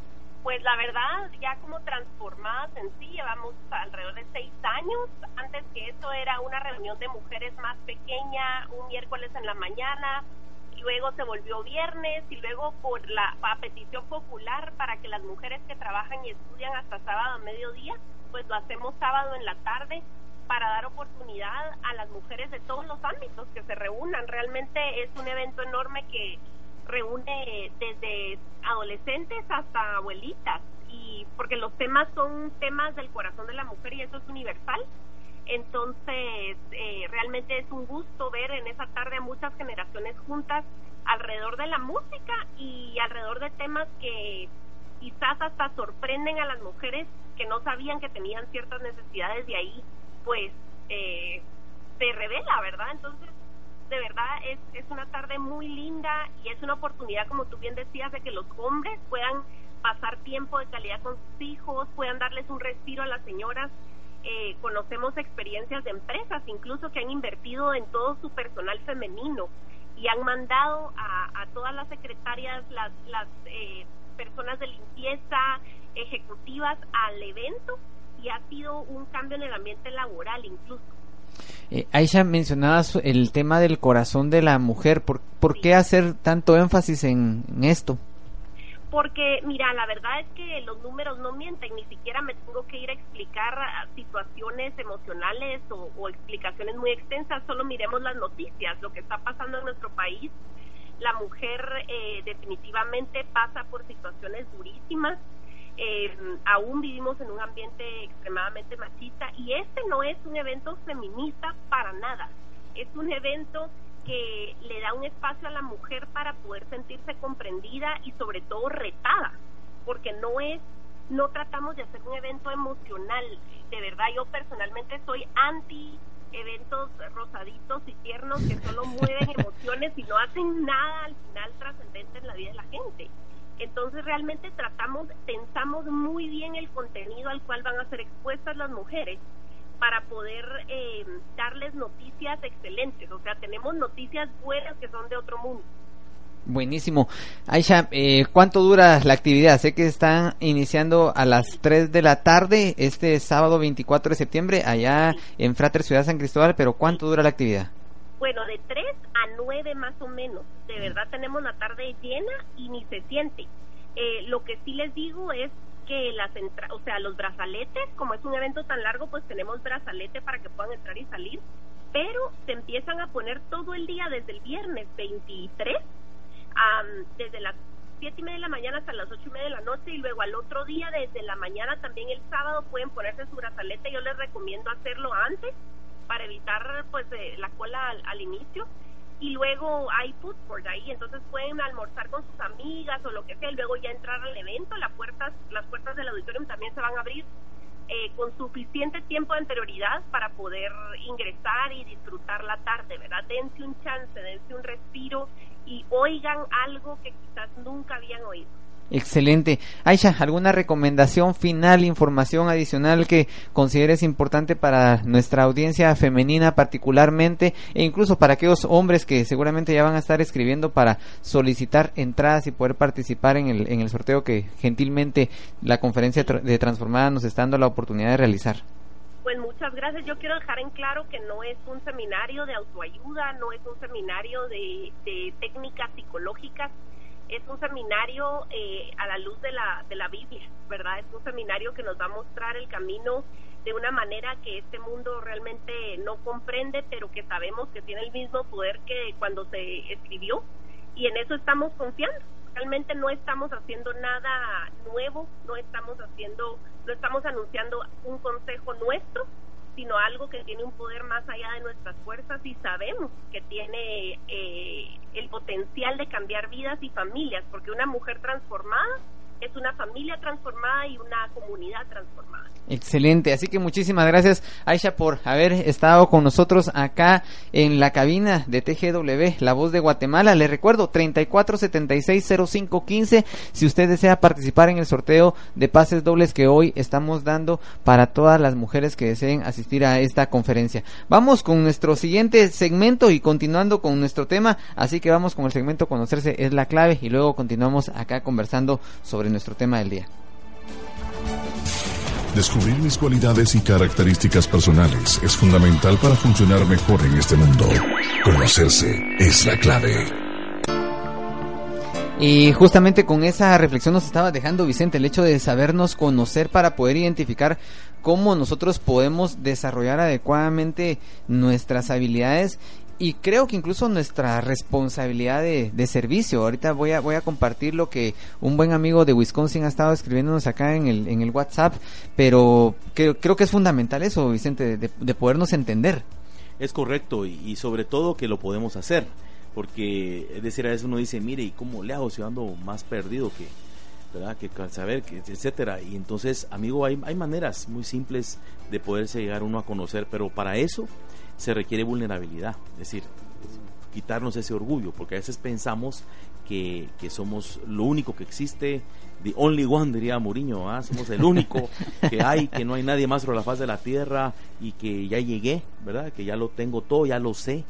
Pues la verdad, ya como transformadas en sí, llevamos alrededor de seis años. Antes que eso era una reunión de mujeres más pequeña, un miércoles en la mañana, luego se volvió viernes y luego por la petición popular para que las mujeres que trabajan y estudian hasta sábado a mediodía, pues lo hacemos sábado en la tarde para dar oportunidad a las mujeres de todos los ámbitos que se reúnan. Realmente es un evento enorme que reúne desde adolescentes hasta abuelitas y porque los temas son temas del corazón de la mujer y eso es universal. Entonces eh, realmente es un gusto ver en esa tarde a muchas generaciones juntas alrededor de la música y alrededor de temas que quizás hasta sorprenden a las mujeres que no sabían que tenían ciertas necesidades de ahí pues eh, se revela verdad entonces de verdad es, es una tarde muy linda y es una oportunidad, como tú bien decías, de que los hombres puedan pasar tiempo de calidad con sus hijos, puedan darles un respiro a las señoras. Eh, conocemos experiencias de empresas incluso que han invertido en todo su personal femenino y han mandado a, a todas las secretarias, las, las eh, personas de limpieza, ejecutivas al evento y ha sido un cambio en el ambiente laboral incluso. Eh, Aisha, mencionabas el tema del corazón de la mujer. ¿Por, por qué hacer tanto énfasis en, esto? Porque, mira, la verdad es que los números no mienten, ni siquiera me tengo que ir a explicar situaciones emocionales o, explicaciones muy extensas, solo miremos las noticias, lo que está pasando en nuestro país. La mujer eh, definitivamente pasa por situaciones durísimas, eh, aún vivimos en un ambiente extremadamente machista y este no es un evento feminista para nada, es un evento que le da un espacio a la mujer para poder sentirse comprendida y sobre todo retada, porque no es, no tratamos de hacer un evento emocional, de verdad yo personalmente soy anti eventos rosaditos y tiernos que solo mueven [laughs] emociones y no hacen nada al final trascendente en la vida de la gente. Entonces realmente tratamos, pensamos muy bien el contenido al cual van a ser expuestas las mujeres para poder eh, darles noticias excelentes. O sea, tenemos noticias buenas que son de otro mundo. Buenísimo. Aisha, eh, ¿cuánto dura la actividad? Sé que están iniciando a las 3 de la tarde este sábado 24 de septiembre allá en Frater Ciudad San Cristóbal, pero ¿cuánto dura la actividad? Bueno, de 3 a 9 más o menos. De verdad tenemos la tarde llena y ni se siente. Eh, lo que sí les digo es que las o sea, los brazaletes, como es un evento tan largo, pues tenemos brazalete para que puedan entrar y salir, pero se empiezan a poner todo el día desde el viernes 23 desde las siete y media de la mañana hasta las ocho y media de la noche y luego al otro día desde la mañana también el sábado pueden ponerse su brazalete yo les recomiendo hacerlo antes para evitar pues eh, la cola al, inicio y luego hay food court ahí entonces pueden almorzar con sus amigas o lo que sea y luego ya entrar al evento las puertas las puertas del auditorium también se van a abrir eh, con suficiente tiempo de anterioridad para poder ingresar y disfrutar la tarde, ¿verdad? Dense un chance, dense un respiro y oigan algo que quizás nunca habían oído. Excelente. Aisha, ¿alguna recomendación final, información adicional que consideres importante para nuestra audiencia femenina particularmente e incluso para aquellos hombres que seguramente ya van a estar escribiendo para solicitar entradas y poder participar en el, en el sorteo que gentilmente la conferencia de Transformada nos está dando la oportunidad de realizar? Pues muchas gracias. Yo quiero dejar en claro que no es un seminario de autoayuda, no es un seminario de, técnicas psicológicas, es un seminario eh, a la luz de la, de la Biblia, ¿verdad? Es un seminario que nos va a mostrar el camino de una manera que este mundo realmente no comprende, pero que sabemos que tiene el mismo poder que cuando se escribió y en eso estamos confiando realmente no estamos haciendo nada nuevo, no estamos haciendo, no estamos anunciando un consejo nuestro, sino algo que tiene un poder más allá de nuestras fuerzas y sabemos que tiene eh, el potencial de cambiar vidas y familias, porque una mujer transformada es una familia transformada y una comunidad transformada. Excelente, así que muchísimas gracias Aisha por haber estado con nosotros acá en la cabina de TGW, La Voz de Guatemala. Le recuerdo 34760515 si usted desea participar en el sorteo de pases dobles que hoy estamos dando para todas las mujeres que deseen asistir a esta conferencia. Vamos con nuestro siguiente segmento y continuando con nuestro tema, así que vamos con el segmento Conocerse es la clave y luego continuamos acá conversando sobre nuestro tema del día. Descubrir mis cualidades y características personales es fundamental para funcionar mejor en este mundo. Conocerse es la clave. Y justamente con esa reflexión nos estaba dejando Vicente el hecho de sabernos conocer para poder identificar cómo nosotros podemos desarrollar adecuadamente nuestras habilidades y creo que incluso nuestra responsabilidad de, de, servicio. Ahorita voy a, voy a compartir lo que un buen amigo de Wisconsin ha estado escribiéndonos acá en el, en el WhatsApp, pero creo, creo que es fundamental eso, Vicente, de, de podernos entender. Es correcto y, sobre todo que lo podemos hacer, porque es decir, a veces uno dice, mire, ¿y cómo le hago si ando más perdido que, ¿verdad? que saber, que, etcétera? Y entonces, amigo, hay, hay maneras muy simples de poderse llegar uno a conocer, pero para eso se requiere vulnerabilidad, es decir, quitarnos ese orgullo, porque a veces pensamos que, somos lo único que existe, the only one, diría Mourinho, ¿ah? somos el único que hay, que no hay nadie más sobre la faz de la tierra y que ya llegué, ¿verdad? Que ya lo tengo todo, ya lo sé,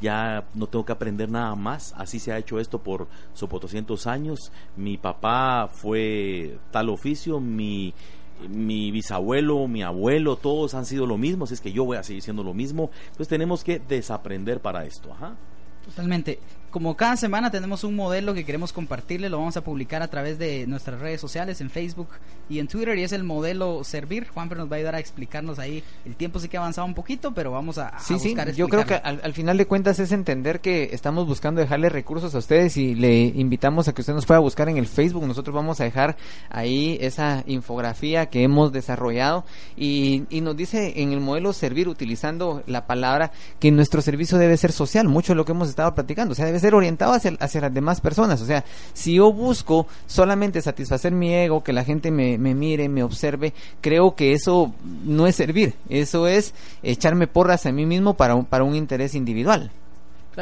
ya no tengo que aprender nada más, así se ha hecho esto por sopo 200 años, mi papá fue tal oficio, mi mi bisabuelo, mi abuelo, todos han sido lo mismo, así es que yo voy a seguir siendo lo mismo. Entonces tenemos que desaprender para esto. Ajá. Totalmente como cada semana tenemos un modelo que queremos compartirle, lo vamos a publicar a través de nuestras redes sociales, en Facebook y en Twitter, y es el modelo Servir. Juan nos va a ayudar a explicarnos ahí. El tiempo sí que ha avanzado un poquito, pero vamos a, sí, sí. Yo creo que al, final de cuentas es entender que estamos buscando dejarle recursos a ustedes y le invitamos a que usted nos pueda buscar en el Facebook. Nosotros vamos a dejar ahí esa infografía que hemos desarrollado y, y nos dice en el modelo Servir, utilizando la palabra, que nuestro servicio debe ser social. Mucho de lo que hemos estado platicando. O sea, debe ser orientado hacia, hacia las demás personas. O sea, si yo busco solamente satisfacer mi ego, que la gente me, me mire, me observe, creo que eso no es servir. Eso es echarme porras a mí mismo para un, para un interés individual.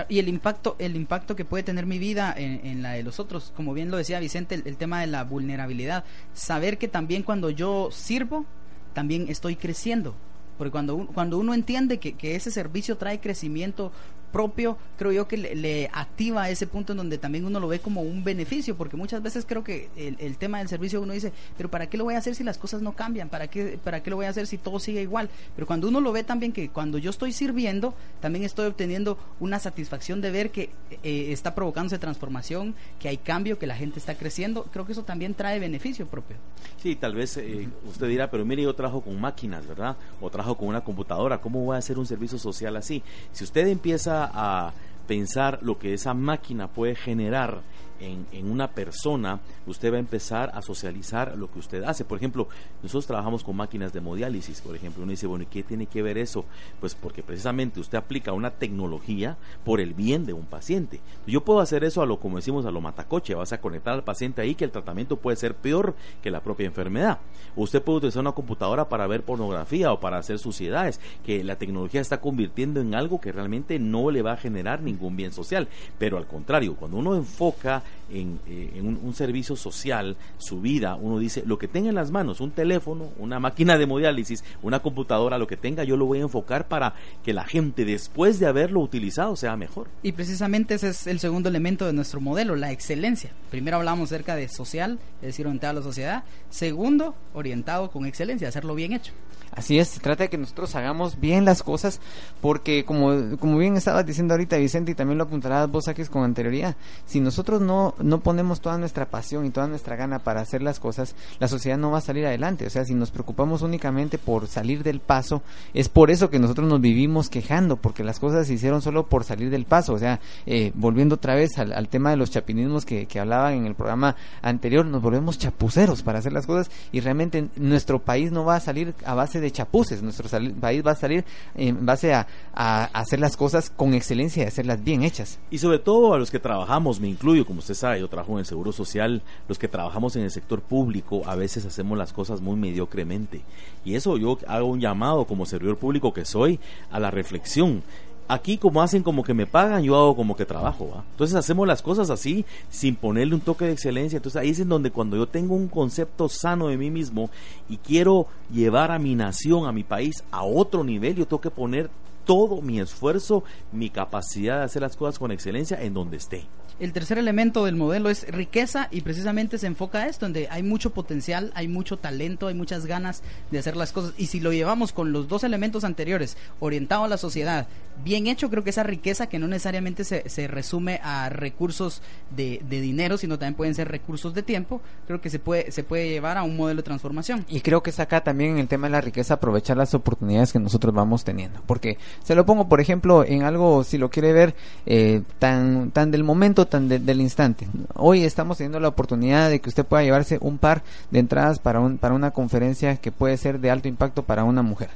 y el impacto, el impacto que puede tener mi vida en, la de los otros, como bien lo decía Vicente, el, tema de la vulnerabilidad, saber que también cuando yo sirvo, también estoy creciendo, porque cuando, cuando uno entiende que, que ese servicio trae crecimiento propio, creo yo que le, activa ese punto en donde también uno lo ve como un beneficio, porque muchas veces creo que el, tema del servicio uno dice, pero ¿para qué lo voy a hacer si las cosas no cambian? ¿Para qué, ¿Para qué lo voy a hacer si todo sigue igual? Pero cuando uno lo ve también que cuando yo estoy sirviendo, también estoy obteniendo una satisfacción de ver que eh, está provocándose transformación, que hay cambio, que la gente está creciendo, creo que eso también trae beneficio propio. Sí, tal vez eh, usted dirá, pero mire, yo trabajo con máquinas, ¿verdad? O trabajo con una computadora, ¿cómo voy a hacer un servicio social así? Si usted empieza a pensar lo que esa máquina puede generar en, una persona, usted va a empezar a socializar lo que usted hace. Por ejemplo, nosotros trabajamos con máquinas de hemodiálisis, por ejemplo. Uno dice, bueno, ¿y qué tiene que ver eso? Pues porque precisamente usted aplica una tecnología por el bien de un paciente. Yo puedo hacer eso a lo, como decimos, a lo matacoche. Vas a conectar al paciente ahí que el tratamiento puede ser peor que la propia enfermedad. Usted puede utilizar una computadora para ver pornografía o para hacer suciedades, que la tecnología está convirtiendo en algo que realmente no le va a generar ningún bien social. Pero al contrario, cuando uno enfoca en, eh, un, servicio social, su vida, uno dice, lo que tenga en las manos, un teléfono, una máquina de hemodiálisis, una computadora, lo que tenga, yo lo voy a enfocar para que la gente después de haberlo utilizado sea mejor. Y precisamente ese es el segundo elemento de nuestro modelo, la excelencia. Primero hablamos acerca de social, es decir, orientado a la sociedad. Segundo, orientado con excelencia, hacerlo bien hecho. Así es, trata de que nosotros hagamos bien las cosas, porque como, como bien estabas diciendo ahorita Vicente y también lo apuntarás vos aquí con anterioridad, si nosotros no, no ponemos toda nuestra pasión y toda nuestra gana para hacer las cosas, la sociedad no va a salir adelante. O sea, si nos preocupamos únicamente por salir del paso, es por eso que nosotros nos vivimos quejando, porque las cosas se hicieron solo por salir del paso. O sea, eh, volviendo otra vez al, tema de los chapinismos que, que hablaban en el programa anterior, nos volvemos chapuceros para hacer las cosas y realmente nuestro país no va a salir a base de de chapuces. Nuestro país va a salir en base a, hacer las cosas con excelencia y hacerlas bien hechas. Y sobre todo a los que trabajamos, me incluyo, como usted sabe, yo trabajo en el Seguro Social, los que trabajamos en el sector público, a veces hacemos las cosas muy mediocremente. Y eso yo hago un llamado como servidor público que soy a la reflexión aquí como hacen como que me pagan, yo hago como que trabajo. ¿va? Entonces hacemos las cosas así, sin ponerle un toque de excelencia. Entonces ahí es en donde cuando yo tengo un concepto sano de mí mismo y quiero llevar a mi nación, a mi país, a otro nivel, yo tengo que poner todo mi esfuerzo, mi capacidad de hacer las cosas con excelencia en donde esté. El tercer elemento del modelo es riqueza y precisamente se enfoca a esto, donde hay mucho potencial, hay mucho talento, hay muchas ganas de hacer las cosas. Y si lo llevamos con los dos elementos anteriores, orientado a la sociedad, bien hecho, creo que esa riqueza que no necesariamente se, se resume a recursos de, de, dinero, sino también pueden ser recursos de tiempo, creo que se puede, se puede llevar a un modelo de transformación. Y creo que es acá también en el tema de la riqueza aprovechar las oportunidades que nosotros vamos teniendo. Porque se lo pongo, por ejemplo, en algo, si lo quiere ver, eh, tan, tan del momento, tan del instante. Hoy estamos teniendo la oportunidad de que usted pueda llevarse un par de entradas para, un, para una conferencia que puede ser de alto impacto para una mujer.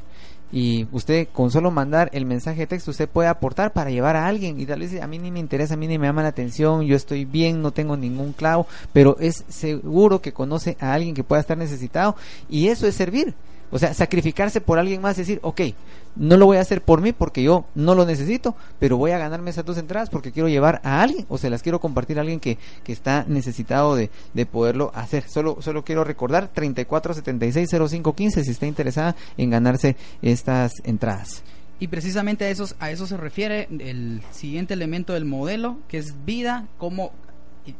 Y usted con solo mandar el mensaje de texto, usted puede aportar para llevar a alguien y tal vez a mí ni me interesa, a mí ni me llama la atención, yo estoy bien, no tengo ningún clavo, pero es seguro que conoce a alguien que pueda estar necesitado y eso es servir. O sea, sacrificarse por alguien más, decir, ok, no lo voy a hacer por mí porque yo no lo necesito, pero voy a ganarme esas dos entradas porque quiero llevar a alguien o se las quiero compartir a alguien que, que está necesitado de, de, poderlo hacer. Solo, solo quiero recordar 34760515 si está interesada en ganarse estas entradas. Y precisamente a, esos, a eso se refiere el siguiente elemento del modelo, que es vida, cómo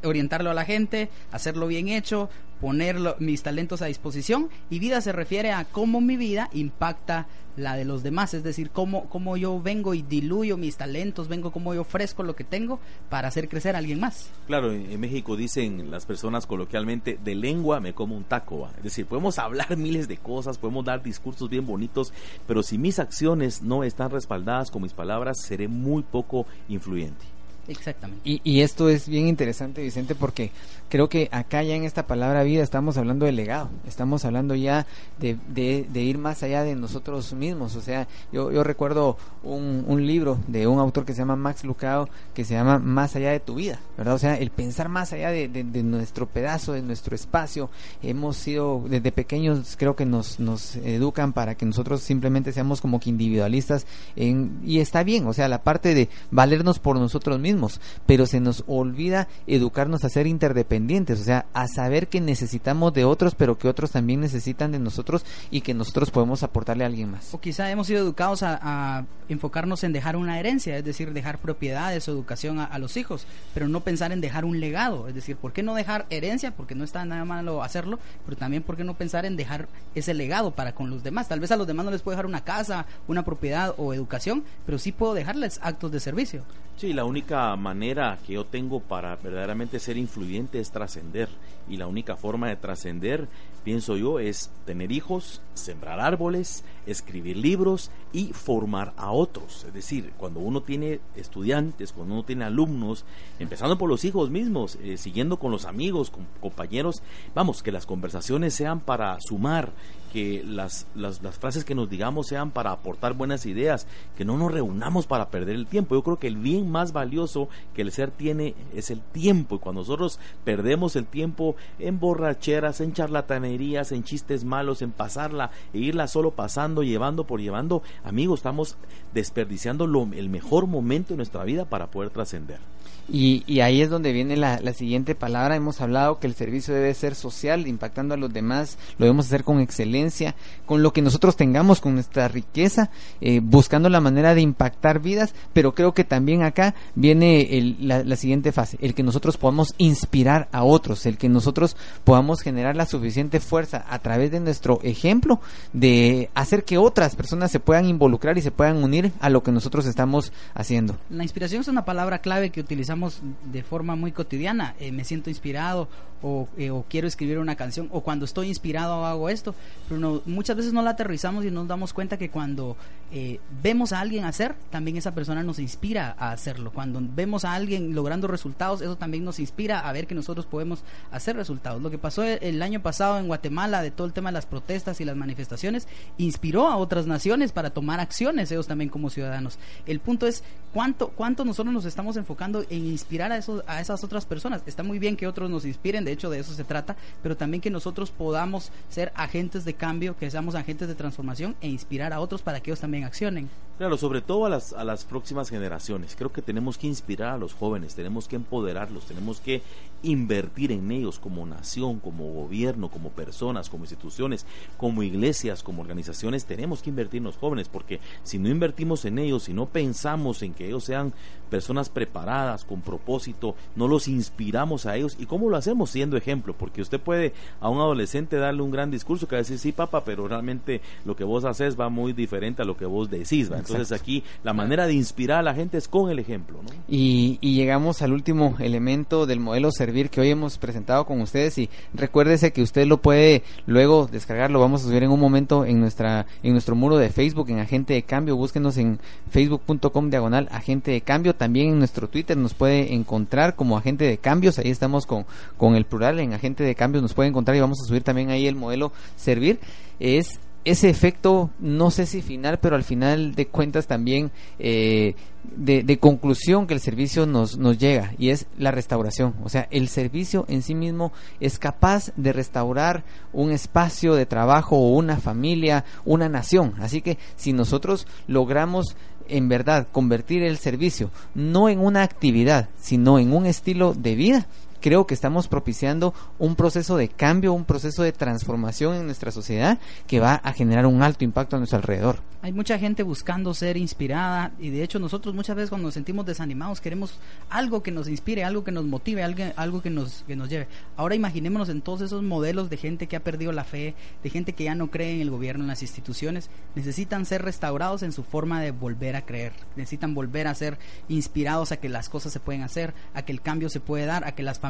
orientarlo a la gente, hacerlo bien hecho, poner mis talentos a disposición y vida se refiere a cómo mi vida impacta la de los demás, es decir, cómo, cómo yo vengo y diluyo mis talentos, vengo cómo yo ofrezco lo que tengo para hacer crecer a alguien más. Claro, en, México dicen las personas coloquialmente, de lengua me como un taco, es decir, podemos [laughs] hablar miles de cosas, podemos dar discursos bien bonitos, pero si mis acciones no están respaldadas con mis palabras, seré muy poco influyente. Exactamente. Y, esto es bien interesante, Vicente, porque creo que acá ya en esta palabra vida estamos hablando de legado, estamos hablando ya de, de, ir más allá de nosotros mismos. O sea, yo, yo recuerdo un, un, libro de un autor que se llama Max Lucado, que se llama Más allá de tu vida, ¿verdad? O sea, el pensar más allá de, de nuestro pedazo, de nuestro espacio. Hemos sido, desde pequeños, creo que nos, nos educan para que nosotros simplemente seamos como que individualistas. En, y está bien, o sea, la parte de valernos por nosotros mismos pero se nos olvida educarnos a ser interdependientes, o sea, a saber que necesitamos de otros, pero que otros también necesitan de nosotros y que nosotros podemos aportarle a alguien más. O quizá hemos sido educados a, enfocarnos en dejar una herencia, es decir, dejar propiedades o educación a, los hijos, pero no pensar en dejar un legado, es decir, ¿por qué no dejar herencia? Porque no está nada malo hacerlo, pero también ¿por qué no pensar en dejar ese legado para con los demás? Tal vez a los demás no les puedo dejar una casa, una propiedad o educación, pero sí puedo dejarles actos de servicio. Sí, la única manera que yo tengo para verdaderamente ser influyente es trascender. Y la única forma de trascender, pienso yo, es tener hijos, sembrar árboles, escribir libros y formar a otros. Es decir, cuando uno tiene estudiantes, cuando uno tiene alumnos, empezando por los hijos mismos, eh, siguiendo con los amigos, con compañeros, vamos, que las conversaciones sean para sumar que las, las, las, frases que nos digamos sean para aportar buenas ideas, que no nos reunamos para perder el tiempo. Yo creo que el bien más valioso que el ser tiene es el tiempo. Y cuando nosotros perdemos el tiempo en borracheras, en en chistes malos, en pasarla e irla solo pasando, llevando por llevando, amigos, estamos desperdiciando lo, el mejor momento de nuestra vida para poder trascender. Y, y, ahí es donde viene la, la, siguiente palabra. Hemos hablado que el servicio debe ser social, impactando a los demás. Lo debemos hacer con excelencia, con lo que nosotros tengamos, con nuestra riqueza, eh, buscando la manera de impactar vidas. Pero creo que también acá viene el, la, la, siguiente fase, el que nosotros podamos inspirar a otros, el que nosotros podamos generar la suficiente fuerza a través de nuestro ejemplo de hacer que otras personas se puedan involucrar y se puedan unir a lo que nosotros estamos haciendo. La inspiración es una palabra clave que utilizamos de forma muy cotidiana. Eh, me siento inspirado eh, o, quiero escribir una canción o cuando estoy inspirado hago esto. Pero muchas veces no la aterrizamos y nos damos cuenta que cuando eh, vemos a alguien hacer, también esa persona nos inspira a hacerlo. Cuando vemos a alguien logrando resultados, eso también nos inspira a ver que nosotros podemos hacer resultados. Lo que pasó el año pasado en Guatemala de todo el tema de las protestas y las manifestaciones inspiró a otras naciones para tomar acciones ellos también como ciudadanos. El punto es cuánto cuánto nosotros nos estamos enfocando en inspirar a, esos, a esas otras personas. Está muy bien que otros nos inspiren, de hecho de eso se trata, pero también que nosotros podamos ser agentes de cambio, que seamos agentes de transformación e inspirar a otros para que ellos también accionen. Claro, sobre todo a las, a las próximas generaciones. Creo que tenemos que inspirar a los jóvenes, tenemos que empoderarlos, tenemos que invertir en ellos como nación, como gobierno, como personas, como instituciones, como iglesias, como organizaciones. Tenemos que invertir en los jóvenes porque si no invertimos en ellos, si no pensamos en que ellos sean personas preparadas, con propósito, no los inspiramos a ellos. ¿Y cómo lo hacemos? Siendo ejemplo, porque usted puede a un adolescente darle un gran discurso que va a decir, sí, papá, pero realmente lo que vos haces va muy diferente a lo que vos decís. Entonces aquí la manera de inspirar a la gente es con el ejemplo. Y, llegamos al último elemento del modelo servir que hoy hemos presentado con ustedes y recuérdese que usted lo puede luego descargar, lo vamos a subir en un momento en nuestra en nuestro muro de Facebook en Agente de Cambio, búsquenos en facebook.com diagonal Agente de Cambio, también en nuestro Twitter nos puede encontrar como Agente de Cambios, ahí estamos con, con el plural en Agente de Cambios, nos puede encontrar y vamos a subir también ahí el modelo servir. Es ese efecto, no sé si final, pero al final de cuentas también eh, de, conclusión que el servicio nos, nos llega y es la restauración. O sea, el servicio en sí mismo es capaz de restaurar un espacio de trabajo o una familia, una nación. Así que si nosotros logramos en verdad convertir el servicio no en una actividad, sino en un estilo de vida, creo que estamos propiciando un proceso de cambio, un proceso de transformación en nuestra sociedad que va a generar un alto impacto a nuestro alrededor. Hay mucha gente buscando ser inspirada y de hecho nosotros muchas veces cuando nos sentimos desanimados queremos algo que nos inspire, algo que nos motive, algo, que, nos, que nos lleve. Ahora imaginémonos en todos esos modelos de gente que ha perdido la fe, de gente que ya no cree en el gobierno, en las instituciones, necesitan ser restaurados en su forma de volver a creer, necesitan volver a ser inspirados a que las cosas se pueden hacer, a que el cambio se puede dar, a que las familias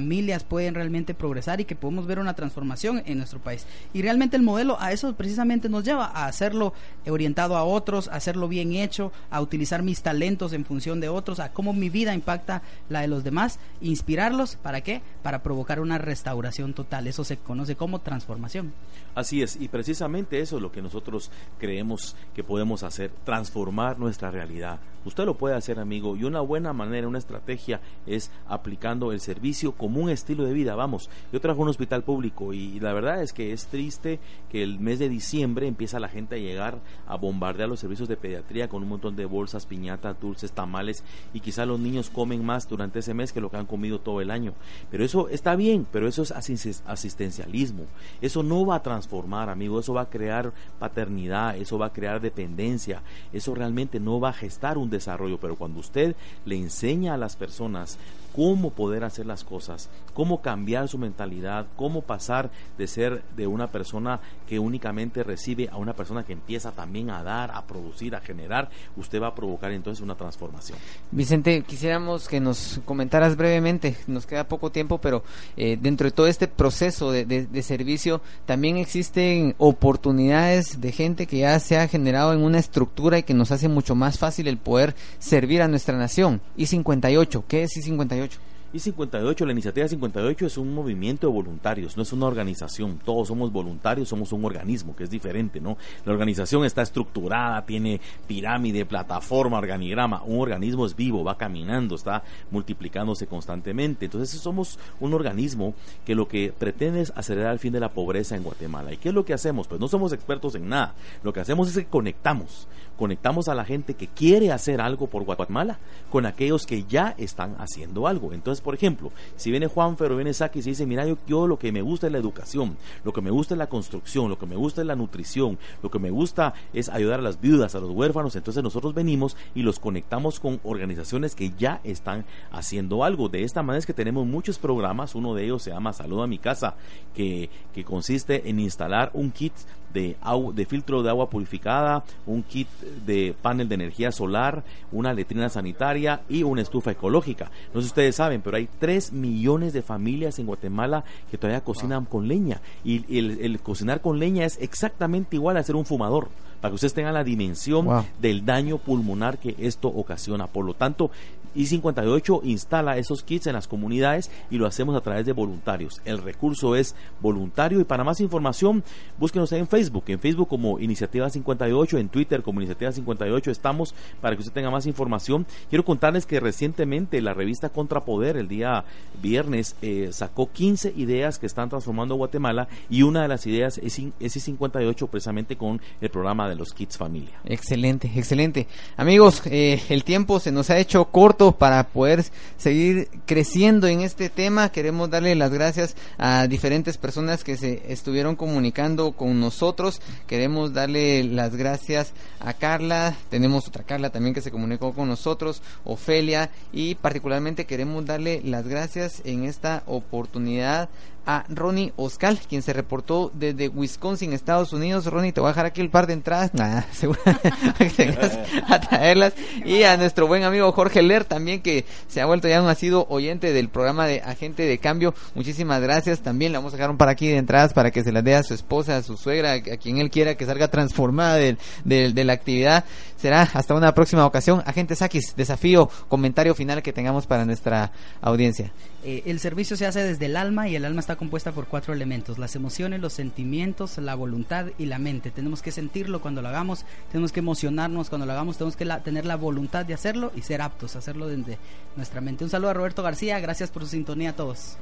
pueden realmente progresar y que podemos ver una transformación en nuestro país. Y realmente el modelo a eso precisamente nos lleva a hacerlo orientado a otros, a hacerlo bien hecho, a utilizar mis talentos en función de otros, a cómo mi vida impacta la de los demás, inspirarlos, ¿para qué? Para provocar una restauración total. Eso se conoce como transformación. Así es, y precisamente eso es lo que nosotros creemos que podemos hacer, transformar nuestra realidad. Usted lo puede hacer, amigo, y una buena manera, una estrategia es aplicando el servicio como un estilo de vida, vamos. Yo trabajo un hospital público y la verdad es que es triste que el mes de diciembre empieza la gente a llegar a bombardear los servicios de pediatría con un montón de bolsas, piñatas, dulces, tamales y quizá los niños comen más durante ese mes que lo que han comido todo el año. Pero eso está bien, pero eso es asistencialismo. Eso no va a transformar, amigo, eso va a crear paternidad, eso va a crear dependencia, eso realmente no va a gestar un desarrollo, pero cuando usted le enseña a las personas cómo poder hacer las cosas, cómo cambiar su mentalidad, cómo pasar de ser de una persona que únicamente recibe a una persona que empieza también a dar, a producir, a generar, usted va a provocar entonces una transformación. Vicente, quisiéramos que nos comentaras brevemente, nos queda poco tiempo, pero eh, dentro de todo este proceso de, servicio, también existen oportunidades de gente que ya se ha generado en una estructura y que nos hace mucho más fácil el poder servir a nuestra nación. I-58, ¿qué es I-58? Y 58, la iniciativa 58 es un movimiento de voluntarios, no es una organización. Todos somos voluntarios, somos un organismo, que es diferente, ¿no? La organización está estructurada, tiene pirámide, plataforma, organigrama. Un organismo es vivo, va caminando, está multiplicándose constantemente. Entonces somos un organismo que lo que pretende es acelerar el fin de la pobreza en Guatemala. ¿Y qué es lo que hacemos? Pues no somos expertos en nada. Lo que hacemos es que conectamos. Conectamos a la gente que quiere hacer algo por Guatemala con aquellos que ya están haciendo algo. Entonces, por ejemplo, si viene Juan o viene Saki y se dice, mira, yo, yo, lo que me gusta es la educación, lo que me gusta es la construcción, lo que me gusta es la nutrición, lo que me gusta es ayudar a las viudas, a los huérfanos, entonces nosotros venimos y los conectamos con organizaciones que ya están haciendo algo. De esta manera es que tenemos muchos programas, uno de ellos se llama Salud a mi casa, que, que consiste en instalar un kit de, de filtro de agua purificada, un kit de panel de energía solar, una letrina sanitaria y una estufa ecológica. No sé si ustedes saben, pero hay 3 millones de familias en Guatemala que todavía cocinan con leña. Y el, cocinar con leña es exactamente igual a ser un fumador para que ustedes tengan la dimensión del daño pulmonar que esto ocasiona. Por lo tanto, I58 instala esos kits en las comunidades y lo hacemos a través de voluntarios. El recurso es voluntario y para más información búsquenos en Facebook, en Facebook como Iniciativa 58, en Twitter como Iniciativa 58 estamos para que usted tenga más información. Quiero contarles que recientemente la revista Contrapoder el día viernes eh, sacó 15 ideas que están transformando Guatemala y una de las ideas es, I58 precisamente con el programa de los kits familia. Excelente, excelente. Amigos, eh, el tiempo se nos ha hecho corto para poder seguir creciendo en este tema. Queremos darle las gracias a diferentes personas que se estuvieron comunicando con nosotros. Queremos darle las gracias a Carla. Tenemos otra Carla también que se comunicó con nosotros, Ofelia, y particularmente queremos darle las gracias en esta oportunidad a Ronnie Oscal, quien se reportó desde Wisconsin, Estados Unidos. Ronnie, te voy a dejar aquí el par de entradas, nada, [laughs] a traerlas. Y a nuestro buen amigo Jorge Ler también, que se ha vuelto ya un sido oyente del programa de Agente de Cambio. Muchísimas gracias. También le vamos a dejar un par aquí de entradas para que se las dé a su esposa, a su suegra, a quien él quiera que salga transformada de, de la actividad. Será hasta una próxima ocasión. Agente Sakis, desafío, comentario final que tengamos para nuestra audiencia. Eh, el servicio se hace desde el alma y el alma está compuesta por cuatro elementos, las emociones, los sentimientos, la voluntad y la mente. Tenemos que sentirlo cuando lo hagamos, tenemos que emocionarnos cuando lo hagamos, tenemos que tener la voluntad de hacerlo y ser aptos a hacerlo desde nuestra mente. Un saludo a Roberto García, gracias por su sintonía a todos.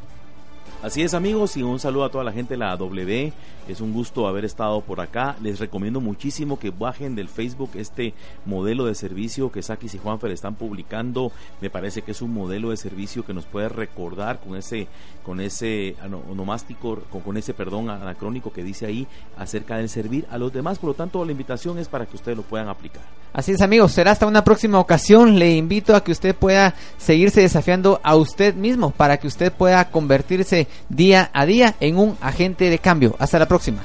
Así es amigos y un saludo a toda la gente de la W. Es un gusto haber estado por acá. Les recomiendo muchísimo que bajen del Facebook este modelo de servicio que Sakis y Juanfer están publicando. Me parece que es un modelo de servicio que nos puede recordar con ese con ese onomástico, con, con ese perdón anacrónico que dice ahí acerca del servir a los demás. Por lo tanto, la invitación es para que ustedes lo puedan aplicar. Así es amigos, será hasta una próxima ocasión. Le invito a que usted pueda seguirse desafiando a usted mismo para que usted pueda convertirse día a día en un agente de cambio. Hasta la próxima.